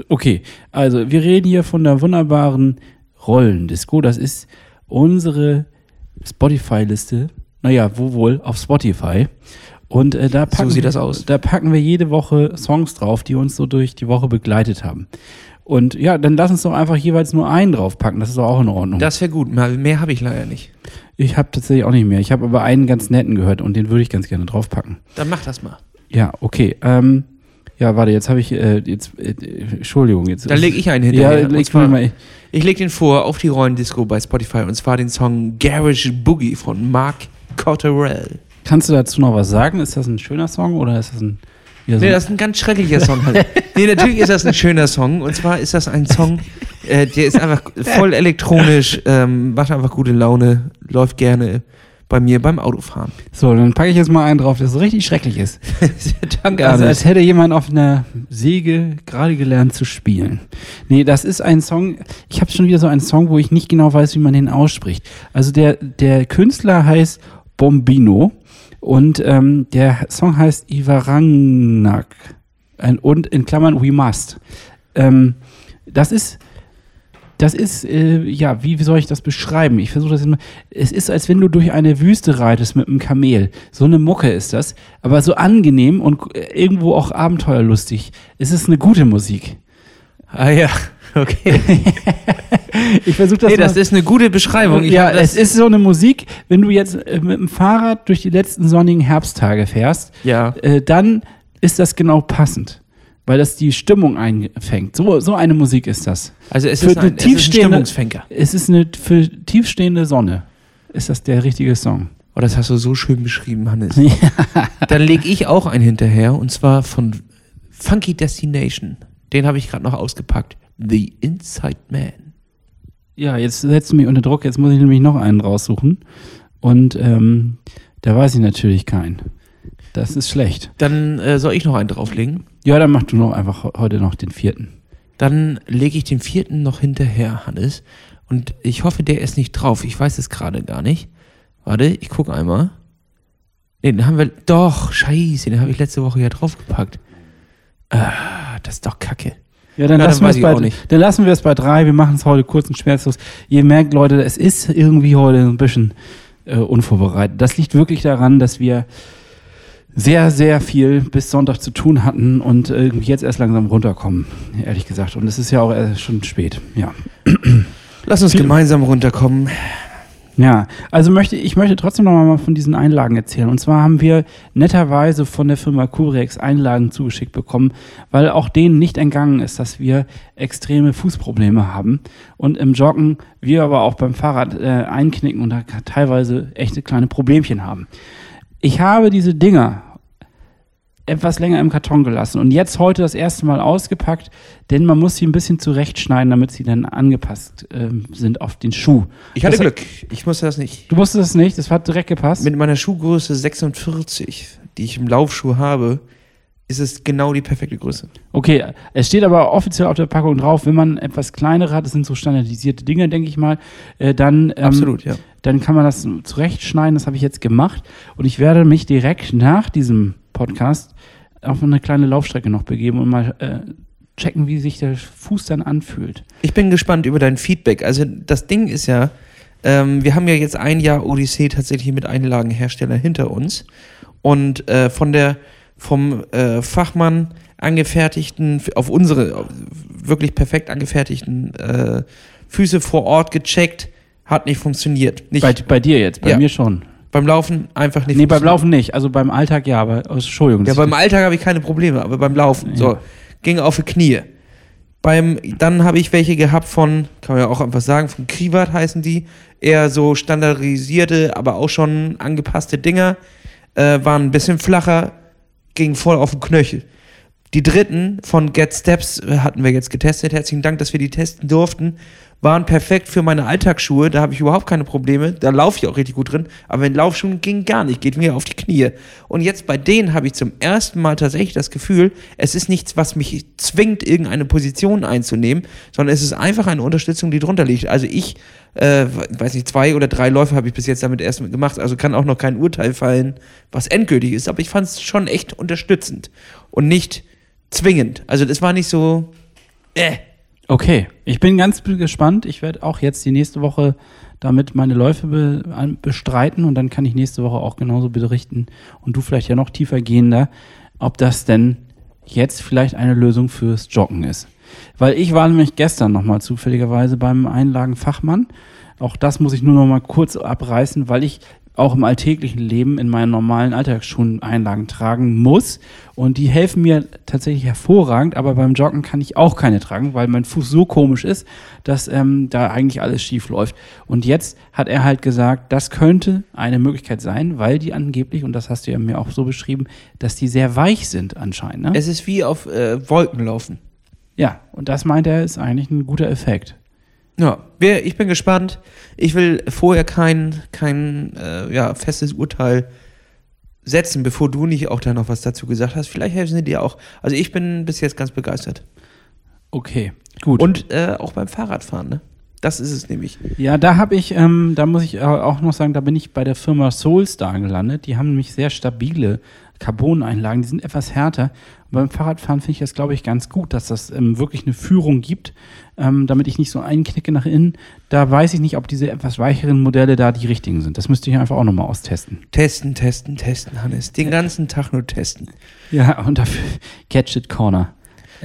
okay. Also, wir reden hier von der wunderbaren Rollendisco. Das ist unsere Spotify-Liste. Naja, wo wohl? Auf Spotify. Und äh, da packen sieht wir, das aus. Da packen wir jede Woche Songs drauf, die uns so durch die Woche begleitet haben. Und ja, dann lass uns doch einfach jeweils nur einen draufpacken. Das ist doch auch in Ordnung. Das wäre gut. Mal Mehr habe ich leider nicht. ich habe tatsächlich auch nicht mehr. Ich habe aber einen ganz netten gehört und den würde ich ganz gerne draufpacken. Dann mach das mal. Ja, okay. Ähm, ja, warte, jetzt habe ich, äh, jetzt, äh, Entschuldigung. Jetzt, Dann lege ich einen Ja, hinterher. Und leg mir mal. Ich lege den vor auf die Rollendisco bei Spotify und zwar den Song Garage Boogie von Mark Cotterell. Kannst du dazu noch was sagen? Ist das ein schöner Song oder ist das ein. so Nee, das ist ein ganz schrecklicher Song halt. Nee, natürlich ist das ein schöner Song. Und zwar ist das ein Song, äh, der ist einfach voll elektronisch, ähm, macht einfach gute Laune, läuft gerne bei mir beim Autofahren. so, dann packe ich jetzt mal einen drauf, der so richtig schrecklich ist. Danke, Also, als hätte jemand auf einer Säge gerade gelernt zu spielen. Nee, das ist ein Song. Ich habe schon wieder so einen Song, wo ich nicht genau weiß, wie man den ausspricht. Also, der, der Künstler heißt Bombino und ähm, der Song heißt Ivarangnak. Und in Klammern We Must. Ähm, das ist. Das ist, äh, ja, wie, wie soll ich das beschreiben? Ich versuche das immer. Es ist, als wenn du durch eine Wüste reitest mit einem Kamel. So eine Mucke ist das, aber so angenehm und äh, irgendwo auch abenteuerlustig. Es ist eine gute Musik. Ah ja, okay. Ich versuche das Nee, das mal. ist eine gute Beschreibung. Ich ja, das, es ist so eine Musik, wenn du jetzt äh, mit dem Fahrrad durch die letzten sonnigen Herbsttage fährst, Ja. äh, dann ist das genau passend. Weil das die Stimmung einfängt. So, so eine Musik ist das. Also es Für ist, eine ein, es ist ein tiefstehende- Stimmungsfänker. Es ist eine für tiefstehende Sonne. Ist das der richtige Song? Oh, das hast du so schön beschrieben, Hannes. Dann lege ich auch einen hinterher und zwar von Funky Destination. Den habe ich gerade noch ausgepackt. The Inside Man. Ja, jetzt setzt du mich unter Druck. Jetzt muss ich nämlich noch einen raussuchen. Und ähm, da weiß ich natürlich keinen. Das ist schlecht. Dann äh, soll ich noch einen drauflegen. Ja, dann mach du noch einfach he- heute noch den vierten. Dann lege ich den vierten noch hinterher, Hannes. Und ich hoffe, der ist nicht drauf. Ich weiß es gerade gar nicht. Warte, ich gucke einmal. Nee, den haben wir. Doch, scheiße, den habe ich letzte Woche ja draufgepackt. Ah, das ist doch kacke. Ja, dann, Ja, lassen, dann bei, dann lassen wir es bei drei. Wir machen es heute kurz und schmerzlos. Ihr merkt, Leute, es ist irgendwie heute ein bisschen äh, unvorbereitet. Das liegt wirklich daran, dass wir sehr, sehr viel bis Sonntag zu tun hatten und irgendwie jetzt erst langsam runterkommen, ehrlich gesagt. Und es ist ja auch schon spät. Ja. Lass uns gemeinsam runterkommen. Ja, also möchte ich möchte trotzdem noch mal von diesen Einlagen erzählen. Und zwar haben wir netterweise von der Firma Curex Einlagen zugeschickt bekommen, weil auch denen nicht entgangen ist, dass wir extreme Fußprobleme haben und im Joggen wir aber auch beim Fahrrad äh, einknicken und da teilweise echte kleine Problemchen haben. Ich habe diese Dinger etwas länger im Karton gelassen und jetzt heute das erste Mal ausgepackt, denn man muss sie ein bisschen zurechtschneiden, damit sie dann angepasst ähm, sind auf den Schuh. Ich hatte Das- Glück. Ich musste das nicht. Du wusstest das nicht, das hat direkt gepasst. Mit meiner Schuhgröße 46, die ich im Laufschuh habe, ist es genau die perfekte Größe. Okay, es steht aber offiziell auf der Packung drauf, wenn man etwas kleinere hat, das sind so standardisierte Dinge, denke ich mal, äh, dann, ähm, Absolut, ja. dann kann man das zurechtschneiden. Das habe ich jetzt gemacht und ich werde mich direkt nach diesem Podcast auf eine kleine Laufstrecke noch begeben und mal äh, checken, wie sich der Fuß dann anfühlt. Ich bin gespannt über dein Feedback. Also das Ding ist ja, ähm, wir haben ja jetzt ein Jahr Odyssee tatsächlich mit Einlagenhersteller hinter uns und äh, von der vom äh, Fachmann angefertigten, auf unsere auf wirklich perfekt angefertigten äh, Füße vor Ort gecheckt, hat nicht funktioniert. Nicht, Bei, bei dir jetzt, bei Ja. mir schon. Beim Laufen einfach nicht. Nee, beim Laufen nicht. Also beim Alltag ja, aber aus Entschuldigung. Ja, beim Alltag habe ich keine Probleme, aber beim Laufen, ja. so, ging auf die Knie. Beim, dann habe ich welche gehabt von, kann man ja auch einfach sagen, von Krivat heißen die. Eher so standardisierte, aber auch schon angepasste Dinger. Äh, waren ein bisschen flacher, ging voll auf den Knöchel. Die dritten von Get Steps hatten wir jetzt getestet. Herzlichen Dank, dass wir die testen durften waren perfekt für meine Alltagsschuhe, da habe ich überhaupt keine Probleme, da laufe ich auch richtig gut drin, aber in Laufschuhen ging gar nicht, geht mir auf die Knie. Und jetzt bei denen habe ich zum ersten Mal tatsächlich das Gefühl, es ist nichts, was mich zwingt, irgendeine Position einzunehmen, sondern es ist einfach eine Unterstützung, die drunter liegt. Also ich, äh, weiß nicht, zwei oder drei Läufe habe ich bis jetzt damit erst gemacht, also kann auch noch kein Urteil fallen, was endgültig ist, aber ich fand es schon echt unterstützend und nicht zwingend. Also das war nicht so, äh, Okay, ich bin ganz gespannt. Ich werde auch jetzt die nächste Woche damit meine Läufe be bestreiten und dann kann ich nächste Woche auch genauso berichten und du vielleicht ja noch tiefer gehender, ob das denn jetzt vielleicht eine Lösung fürs Joggen ist. Weil ich war nämlich gestern nochmal zufälligerweise beim Einlagenfachmann. Auch das muss ich nur noch mal kurz abreißen, weil ich auch im alltäglichen Leben in meinen normalen Alltagsschuhen Einlagen tragen muss. Und die helfen mir tatsächlich hervorragend, aber beim Joggen kann ich auch keine tragen, weil mein Fuß so komisch ist, dass ähm, da eigentlich alles schief läuft. Und jetzt hat er halt gesagt, das könnte eine Möglichkeit sein, weil die angeblich, und das hast du ja mir auch so beschrieben, dass die sehr weich sind anscheinend. Ne? Es ist wie auf äh, Wolken laufen. Ja, und das meint er, ist eigentlich ein guter Effekt. Ja, ich bin gespannt. Ich will vorher kein, kein äh, ja, festes Urteil setzen, bevor du nicht auch da noch was dazu gesagt hast. Vielleicht helfen sie dir auch. Also ich bin bis jetzt ganz begeistert. Okay, gut. Und äh, auch beim Fahrradfahren, ne? Das ist es nämlich. Ja, da habe ich, ähm, da muss ich auch noch sagen, da bin ich bei der Firma Soulstar gelandet. Die haben nämlich sehr stabile Carbon-Einlagen, die sind etwas härter. Und beim Fahrradfahren finde ich das, glaube ich, ganz gut, dass das ähm, wirklich eine Führung gibt, ähm, damit ich nicht so einknicke nach innen. Da weiß ich nicht, ob diese etwas weicheren Modelle da die richtigen sind. Das müsste ich einfach auch nochmal austesten. Testen, testen, testen, Hannes. Den ganzen Tag nur testen. Ja, und dafür Catch It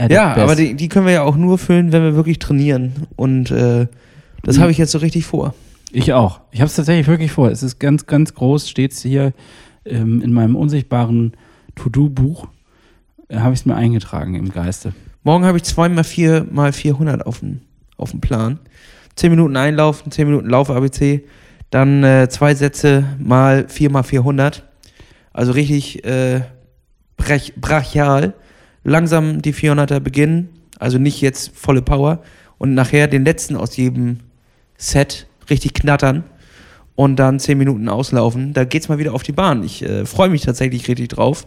Ja, aber die, die, können wir ja auch nur füllen, wenn wir wirklich trainieren. Und äh, das mhm. habe ich jetzt so richtig vor. Ich auch. Ich habe es tatsächlich wirklich vor. Es ist ganz, ganz groß, steht es hier ähm, in meinem unsichtbaren To-Do-Buch. Äh, habe ich es mir eingetragen im Geiste. Morgen habe ich 2 mal 4 mal 400 auf dem, auf dem Plan. 10 Minuten einlaufen, 10 Minuten Lauf-ABC, dann äh, zwei Sätze mal 4 mal 400. Also richtig äh, brachial. Langsam die 400er beginnen, also nicht jetzt volle Power. Und nachher den letzten aus jedem Set richtig knattern und dann zehn Minuten auslaufen. Da geht's mal wieder auf die Bahn. Ich äh, freue mich tatsächlich richtig drauf.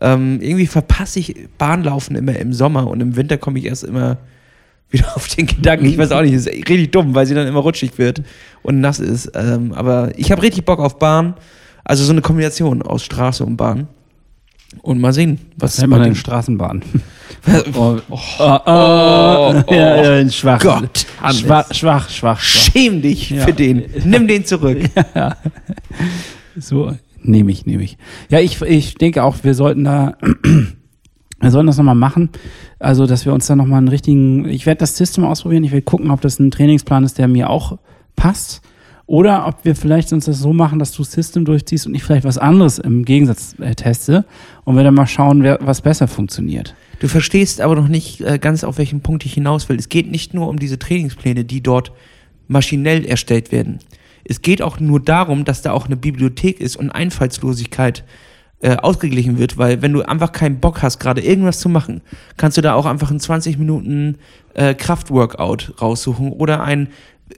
Ähm, irgendwie verpasse ich Bahnlaufen immer im Sommer und im Winter komme ich erst immer wieder auf den Gedanken. Ich weiß auch nicht, ist richtig dumm, weil sie dann immer rutschig wird und nass ist. Ähm, aber ich habe richtig Bock auf Bahn. Also so eine Kombination aus Straße und Bahn. Und mal sehen, was nennt man denn Straßenbahn? oh, oh, oh, oh, ja, schwach. Gott, schwach, schwach, schwach, Schäm dich für den. Nimm den zurück. So, nehme ich, nehme ich. Ja, ich, ich denke auch, wir sollten da, wir sollten das nochmal machen. Also, dass wir uns da nochmal einen richtigen, ich werde das System ausprobieren. Ich werde gucken, ob das ein Trainingsplan ist, der mir auch passt. Oder ob wir vielleicht uns das so machen, dass du System durchziehst und ich vielleicht was anderes im Gegensatz äh, teste und wir dann mal schauen, wer, was besser funktioniert. Du verstehst aber noch nicht äh, ganz, auf welchen Punkt ich hinaus will. Es geht nicht nur um diese Trainingspläne, die dort maschinell erstellt werden. Es geht auch nur darum, dass da auch eine Bibliothek ist und Einfallslosigkeit äh, ausgeglichen wird, weil wenn du einfach keinen Bock hast, gerade irgendwas zu machen, kannst du da auch einfach ein 20 Minuten äh, Kraftworkout raussuchen oder ein,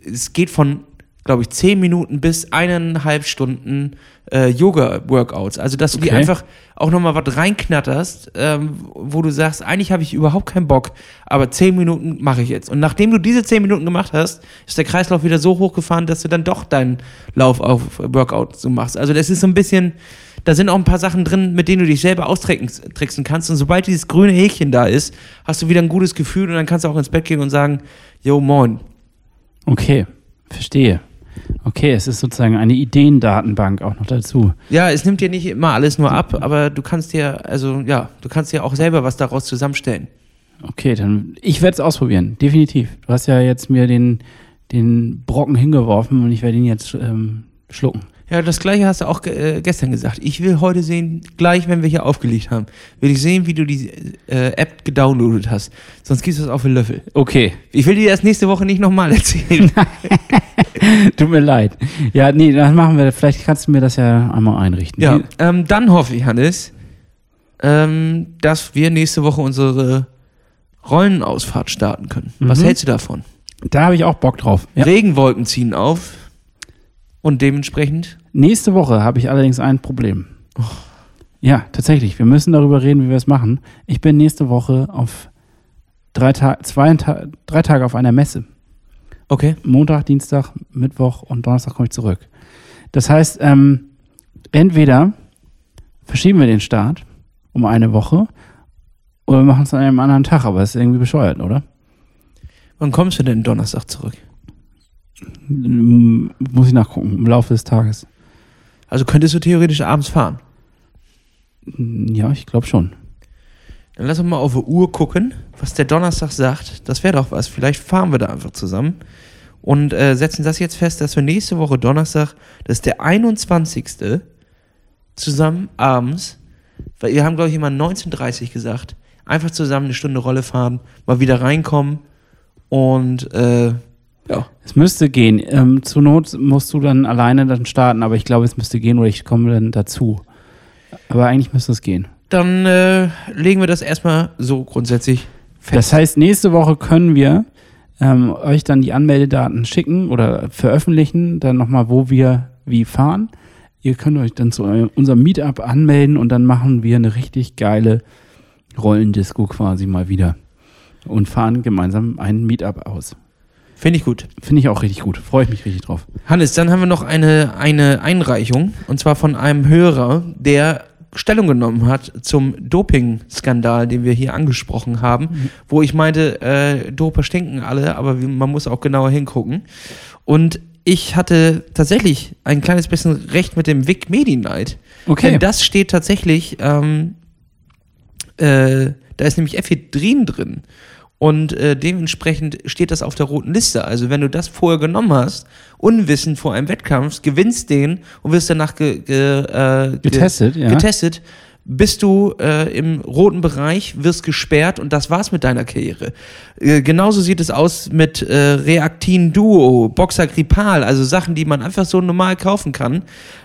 es geht von glaube ich, zehn Minuten bis eineinhalb Stunden äh, Yoga-Workouts. Also, dass du okay. die einfach auch nochmal was reinknatterst, ähm, wo du sagst, eigentlich habe ich überhaupt keinen Bock, aber zehn Minuten mache ich jetzt. Und nachdem du diese zehn Minuten gemacht hast, ist der Kreislauf wieder so hochgefahren, dass du dann doch deinen Lauf auf Workout so machst. Also, das ist so ein bisschen, da sind auch ein paar Sachen drin, mit denen du dich selber austricksen kannst. Und sobald dieses grüne Häkchen da ist, hast du wieder ein gutes Gefühl und dann kannst du auch ins Bett gehen und sagen, yo, moin. Okay, verstehe. Okay, es ist sozusagen eine Ideendatenbank auch noch dazu. Ja, es nimmt dir nicht immer alles nur ab, aber du kannst dir, also ja, du kannst dir auch selber was daraus zusammenstellen. Okay, dann ich werde es ausprobieren, definitiv. Du hast ja jetzt mir den, den Brocken hingeworfen und ich werde ihn jetzt ähm, schlucken. Ja, das gleiche hast du auch äh, gestern gesagt. Ich will heute sehen, gleich wenn wir hier aufgelegt haben, will ich sehen, wie du die äh, App gedownloadet hast. Sonst gibst du das auf den Löffel. Okay. Ich will dir das nächste Woche nicht nochmal erzählen. Tut mir leid. Ja, nee, dann machen wir, vielleicht kannst du mir das ja einmal einrichten. ja, ähm, dann hoffe ich, Hannes, ähm, dass wir nächste Woche unsere Rollenausfahrt starten können. Was Mhm. hältst du davon? Da habe ich auch Bock drauf. Ja. Regenwolken ziehen auf und dementsprechend Nächste Woche habe ich allerdings ein Problem. Ja, tatsächlich. Wir müssen darüber reden, wie wir es machen. Ich bin nächste Woche auf drei, Ta zwei Ta drei Tage auf einer Messe. Okay. Montag, Dienstag, Mittwoch und Donnerstag komme ich zurück. Das heißt, ähm, entweder verschieben wir den Start um eine Woche oder wir machen es an einem anderen Tag, aber es ist irgendwie bescheuert, oder? Wann kommst du denn Donnerstag zurück? Muss ich nachgucken, im Laufe des Tages. Also könntest du theoretisch abends fahren. Ja, ich glaube schon. Dann lass uns mal auf die Uhr gucken, was der Donnerstag sagt. Das wäre doch was. Vielleicht fahren wir da einfach zusammen und äh, setzen das jetzt fest, dass wir nächste Woche Donnerstag, das ist der 21. zusammen abends, weil wir haben, glaube ich, immer 19.30 gesagt, einfach zusammen eine Stunde Rolle fahren, mal wieder reinkommen und äh, ja. Es müsste gehen. Ähm, zur Not musst du dann alleine dann starten, aber ich glaube, es müsste gehen oder ich komme dann dazu. Aber eigentlich müsste es gehen. Dann äh, legen wir das erstmal so grundsätzlich fest. Das heißt, nächste Woche können wir ähm, euch dann die Anmeldedaten schicken oder veröffentlichen, dann nochmal, wo wir wie fahren. Ihr könnt euch dann zu unserem Meetup anmelden und dann machen wir eine richtig geile Rollendisco quasi mal wieder und fahren gemeinsam einen Meetup aus. Finde ich gut. Finde ich auch richtig gut. Freue ich mich richtig drauf. Hannes, dann haben wir noch eine, eine Einreichung und zwar von einem Hörer, der Stellung genommen hat zum Doping-Skandal, den wir hier angesprochen haben, wo ich meinte, äh, Doper stinken alle, aber man muss auch genauer hingucken. Und ich hatte tatsächlich ein kleines bisschen recht mit dem Vic Medi Night. Okay. Denn das steht tatsächlich, ähm, äh, da ist nämlich Ephedrin drin. Und äh, dementsprechend steht das auf der roten Liste. Also wenn du das vorher genommen hast, unwissend vor einem Wettkampf, gewinnst den und wirst danach ge, ge, äh, ge- Getestet, ja. getestet, bist du äh, im roten Bereich, wirst gesperrt und das war's mit deiner Karriere. Äh, genauso sieht es aus mit äh, Reactin Duo, Boxagripal, also Sachen, die man einfach so normal kaufen kann.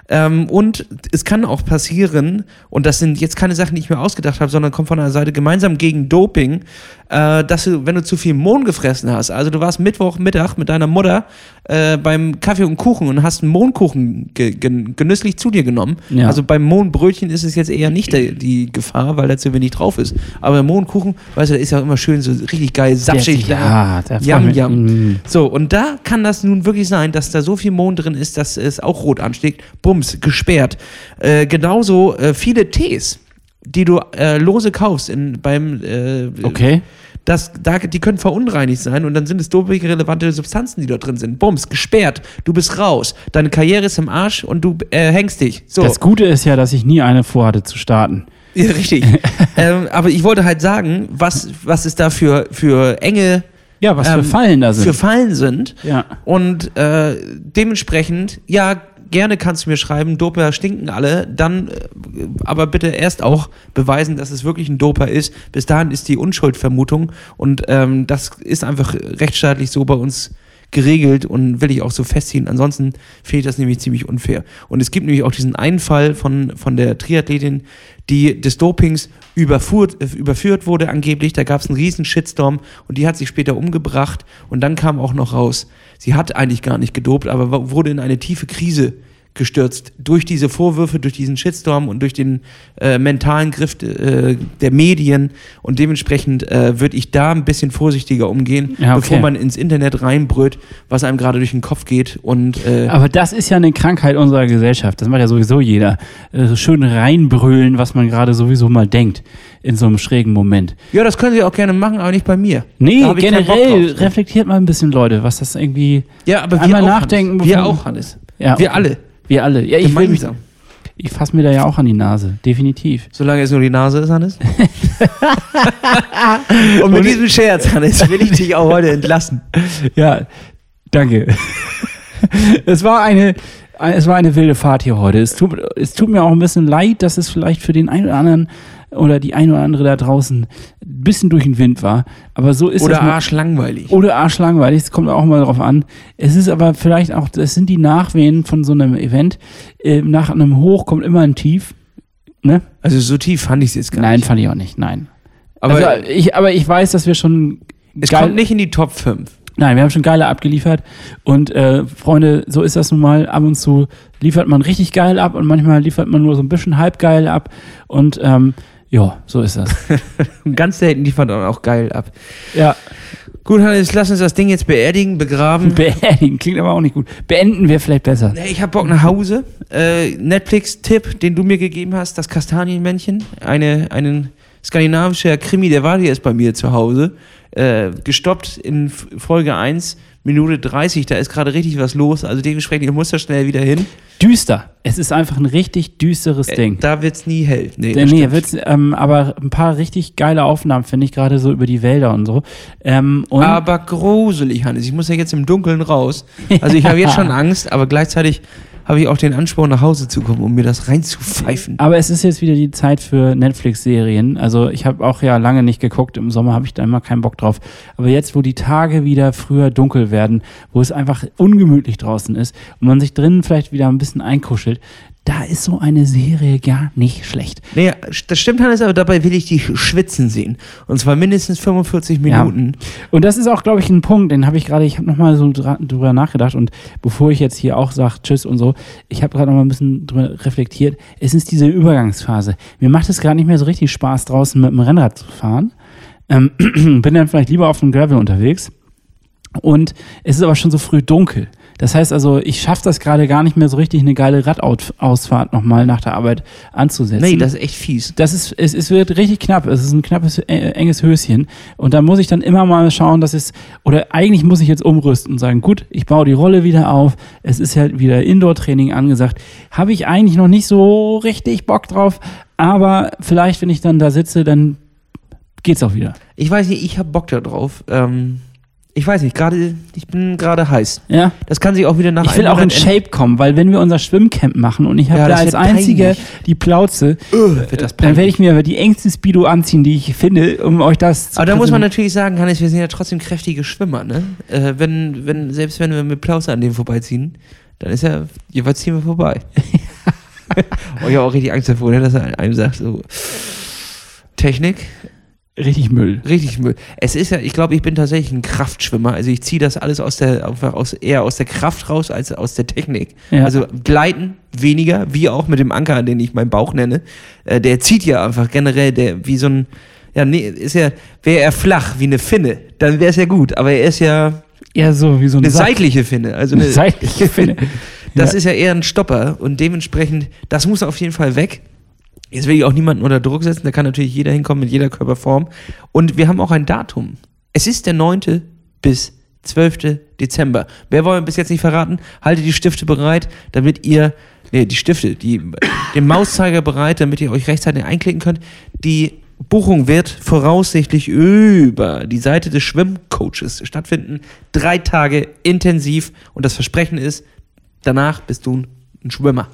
Ähm, und es kann auch passieren, und das sind jetzt keine Sachen, die ich mir ausgedacht habe, sondern kommt von der Seite gemeinsam gegen Doping, äh, dass du, wenn du zu viel Mohn gefressen hast, also du warst Mittwochmittag mit deiner Mutter äh, beim Kaffee und Kuchen und hast einen Mohnkuchen ge gen genüsslich zu dir genommen. Ja. Also beim Mohnbrötchen ist es jetzt eher nicht der, die Gefahr, weil da zu wenig drauf ist. Aber beim Mohnkuchen, weißt du, der ist ja immer schön so richtig geil, sapschig. Ja, der Yum, freut mich. yum. Mm. So, und da kann das nun wirklich sein, dass da so viel Mohn drin ist, dass es auch rot ansteigt. Bums, gesperrt. Äh, genauso äh, viele Tees, die du äh, lose kaufst in, beim äh, Okay. das, da, die können verunreinigt sein und dann sind es dopingrelevante Substanzen, die dort drin sind. Bums, gesperrt, du bist raus, deine Karriere ist im Arsch und du äh, hängst dich. So. Das Gute ist ja, dass ich nie eine vorhatte zu starten. Ja, richtig. ähm, aber ich wollte halt sagen, was, was es da für, für enge Ja, was Ähm, für Fallen da sind. für Fallen sind. ja. Und äh, dementsprechend, ja, gerne kannst du mir schreiben, Doper stinken alle, dann äh, aber bitte erst auch beweisen, dass es wirklich ein Doper ist. Bis dahin ist die Unschuldvermutung und ähm, das ist einfach rechtsstaatlich so bei uns geregelt und will ich auch so festziehen. Ansonsten ich das nämlich ziemlich unfair. Und es gibt nämlich auch diesen einen Fall von, von der Triathletin, die des Dopings überfuhrt, äh, überführt wurde angeblich. Da gab es einen riesen Shitstorm und die hat sich später umgebracht und dann kam auch noch raus, sie hat eigentlich gar nicht gedopt, aber wurde in eine tiefe Krise gestürzt durch diese Vorwürfe, durch diesen Shitstorm und durch den äh, mentalen Griff äh, der Medien und dementsprechend äh, würde ich da ein bisschen vorsichtiger umgehen, Ja, okay. bevor man ins Internet reinbrüllt, was einem gerade durch den Kopf geht und äh, Aber das ist ja eine Krankheit unserer Gesellschaft. Das macht ja sowieso jeder. Äh, schön reinbrüllen, was man gerade sowieso mal denkt in so einem schrägen Moment. ja, das können sie auch gerne machen, aber nicht bei mir. Nee, generell reflektiert mal ein bisschen, Leute, was das irgendwie. Ja, aber wir Einmal auch, nachdenken, Hannes. Wir auch, Hannes. Ja, Wir alle. Wir alle. Ja, ich will mich, ich fasse mir da ja auch an die Nase. Definitiv. Solange es nur die Nase ist, Hannes. Und mit diesem Scherz, Hannes, will ich dich auch heute entlassen. Ja, danke. es war eine es war eine wilde Fahrt hier heute. Es tut, es tut mir auch ein bisschen leid, dass es vielleicht für den einen oder anderen oder die eine oder andere da draußen ein bisschen durch den Wind war. Aber so ist Oder das. arschlangweilig. Oder arschlangweilig, es kommt auch mal drauf an. Es ist aber vielleicht auch, das sind die Nachwehen von so einem Event. Äh, nach einem Hoch kommt immer ein Tief. Ne? Also so tief fand ich es jetzt gar Nein, nicht. fand ich auch nicht, nein. Aber also, ich, aber ich weiß, dass wir schon. es kommt nicht in die Top 5. Nein, wir haben schon geile abgeliefert. Und äh, Freunde, so ist das nun mal. Ab und zu liefert man richtig geil ab und manchmal liefert man nur so ein bisschen halb geil ab. Und ähm, ja, so ist das. Und ganz selten liefert man auch geil ab. ja, Gut, Hannes, lass uns das Ding jetzt beerdigen, begraben. beerdigen klingt aber auch nicht gut. Beenden wir vielleicht besser. Ich hab Bock nach Hause. Äh, Netflix-Tipp, den du mir gegeben hast, das Kastanienmännchen. Eine, einen skandinavischer Krimi, der war jetzt bei mir zu Hause. Äh, gestoppt in Folge 1, Minute 30. Da ist gerade richtig was los. Also dementsprechend, ich muss da schnell wieder hin. Düster. Es ist einfach ein richtig düsteres Äh, Ding. Da wird's nie hell. Nee, das nee, wird's, ähm, aber ein paar richtig geile Aufnahmen finde ich gerade so über die Wälder und so. Ähm, und aber gruselig, Hannes. Ich muss ja jetzt im Dunkeln raus. Also ich habe jetzt schon Angst, aber gleichzeitig habe ich auch den Ansporn, nach Hause zu kommen, um mir das reinzupfeifen. Aber es ist jetzt wieder die Zeit für Netflix-Serien. Also ich habe auch ja lange nicht geguckt. Im Sommer habe ich da immer keinen Bock drauf. Aber jetzt, wo die Tage wieder früher dunkel werden, wo es einfach ungemütlich draußen ist und man sich drinnen vielleicht wieder ein bisschen einkuschelt, da ist so eine Serie gar nicht schlecht. Nee, das stimmt, Hannes, aber dabei will ich dich schwitzen sehen. Und zwar mindestens 45 Minuten. Und das ist auch, glaube ich, ein Punkt, den habe ich gerade, ich habe nochmal so drüber nachgedacht und bevor ich jetzt hier auch sage Tschüss und so, ich habe gerade nochmal ein bisschen drüber reflektiert. Es ist diese Übergangsphase. Mir macht es gerade nicht mehr so richtig Spaß, draußen mit dem Rennrad zu fahren. Ähm, bin dann vielleicht lieber auf dem Gravel unterwegs. Und es ist aber schon so früh dunkel. Das heißt also, ich schaffe das gerade gar nicht mehr so richtig, eine geile Radausfahrt nochmal nach der Arbeit anzusetzen. Nee, das ist echt fies. Das ist, es, es wird richtig knapp. Es ist ein knappes, äh, enges Höschen. Und da muss ich dann immer mal schauen, dass es, oder eigentlich muss ich jetzt umrüsten und sagen, gut, ich baue die Rolle wieder auf. Es ist ja wieder Indoor-Training angesagt. Habe ich eigentlich noch nicht so richtig Bock drauf. Aber vielleicht, wenn ich dann da sitze, dann geht's auch wieder. Ich weiß nicht, ich hab Bock da drauf. Ähm, ich weiß nicht, gerade, ich bin gerade heiß. Ja. Das kann sich auch wieder nach Ich will auch in Shape kommen, weil wenn wir unser Schwimmcamp machen und ich habe Ja, da als wird einzige peinlich. die Plauze, wird das dann werde ich mir aber die engste Speedo anziehen, die ich finde, um euch das zu Aber da muss man natürlich sagen, Hannes, wir sind ja trotzdem kräftige Schwimmer, ne? Äh, wenn, wenn, selbst wenn wir mit Plauze an dem vorbeiziehen, dann ist ja, jeweils ziehen wir vorbei. Und ich habe auch richtig Angst davor, ne, dass er einem sagt, so, Technik, richtig Müll. richtig Müll. Es ist ja, ich glaube, ich bin tatsächlich ein Kraftschwimmer. Also ich ziehe das alles aus der, einfach aus, eher aus der Kraft raus als aus der Technik. Ja. Also Gleiten weniger, wie auch mit dem Anker, den ich meinen Bauch nenne. Äh, der zieht ja einfach generell, der wie so ein, ja, nee, ist ja, wäre er flach wie eine Finne, dann wäre es ja gut. Aber er ist ja eher so wie so ein eine Sack. seitliche Finne. Also eine, Eine seitliche Finne. Das Ja. ist ja eher ein Stopper und dementsprechend, das muss auf jeden Fall weg. Jetzt will ich auch niemanden unter Druck setzen, da kann natürlich jeder hinkommen mit jeder Körperform. Und wir haben auch ein Datum. Es ist der 9. bis 12. Dezember. Wer wollen wir bis jetzt nicht verraten? Haltet die Stifte bereit, damit ihr, nee, die Stifte, die, den Mauszeiger bereit, damit ihr euch rechtzeitig einklicken könnt. Die Buchung wird voraussichtlich über die Seite des Schwimmcoaches stattfinden. Drei Tage intensiv und das Versprechen ist, danach bist du ein Schwimmer.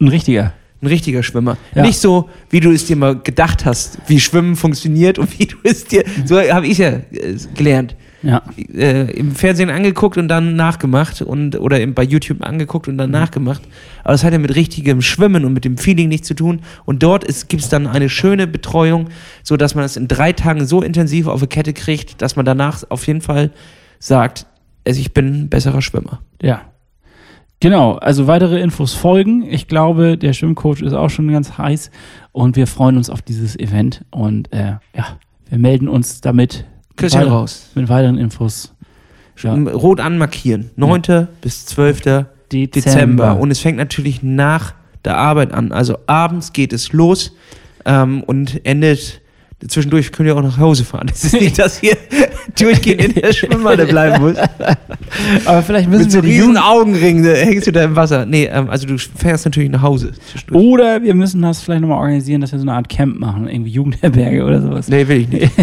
Ein richtiger. Ein richtiger Schwimmer. Ja. Nicht so, wie du es dir mal gedacht hast, wie Schwimmen funktioniert und wie du es dir. So habe ich es ja äh, gelernt. Ja. Äh, Im Fernsehen angeguckt und dann nachgemacht und oder im, bei YouTube angeguckt und dann nachgemacht. Aber das hat ja mit richtigem Schwimmen und mit dem Feeling nichts zu tun. Und dort gibt es dann eine schöne Betreuung, so dass man es in drei Tagen so intensiv auf die Kette kriegt, dass man danach auf jeden Fall sagt, also ich bin ein besserer Schwimmer. Ja. Genau, also weitere Infos folgen. Ich glaube, der Schwimmcoach ist auch schon ganz heiß und wir freuen uns auf dieses Event und äh, ja, wir melden uns damit Küsschen weiter- raus. mit weiteren Infos. Ja. Rot anmarkieren. 9. bis 12. Dezember. Dezember. Und es fängt natürlich nach der Arbeit an. Also abends geht es los ähm, und endet. Zwischendurch könnt ihr auch nach Hause fahren. Es ist nicht, dass ihr durchgehend in der Schwimmhalle bleiben muss. Aber vielleicht müssen Mit so wir die riesen Jugend Augenringen hängst du da im Wasser. Nee, ähm, also du fährst natürlich nach Hause. oder wir müssen das vielleicht nochmal organisieren, dass wir so eine Art Camp machen, irgendwie Jugendherberge oder sowas. Nee, will ich nicht.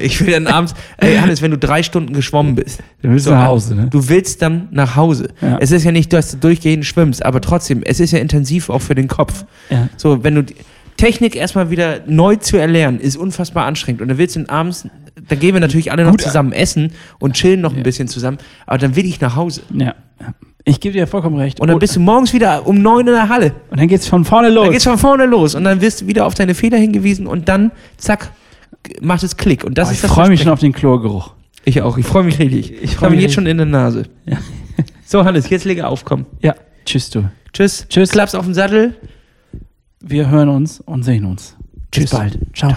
Ich will dann abends, ey Hannes, wenn du drei Stunden geschwommen bist. Du willst so, nach Hause, ne? Du willst dann nach Hause. Ja. Es ist ja nicht, dass du durchgehend schwimmst, aber trotzdem, es ist ja intensiv auch für den Kopf. Ja. So, wenn du die Technik erstmal wieder neu zu erlernen, ist unfassbar anstrengend. Und dann willst du dann abends, dann gehen wir natürlich alle noch Gut. zusammen essen und chillen noch ein Ja. bisschen zusammen, aber dann will ich nach Hause. Ja. Ich gebe dir vollkommen recht. Und dann bist du morgens wieder um neun in der Halle. und dann geht's von vorne los. Dann geht's von vorne los und dann wirst du wieder auf deine Fehler hingewiesen und dann, zack, macht es Klick. Und das Oh, ist ich das freue mich schon auf den Chlorgeruch. Ich auch, ich freue mich richtig. Ich freu freue mich mich jetzt schon in der Nase. Ja. So, Hannes, jetzt lege auf, komm. Ja. Tschüss, du. Tschüss. Tschüss. Klaps auf den Sattel. Wir hören uns und sehen uns. Tschüss. Bis bald. Ciao.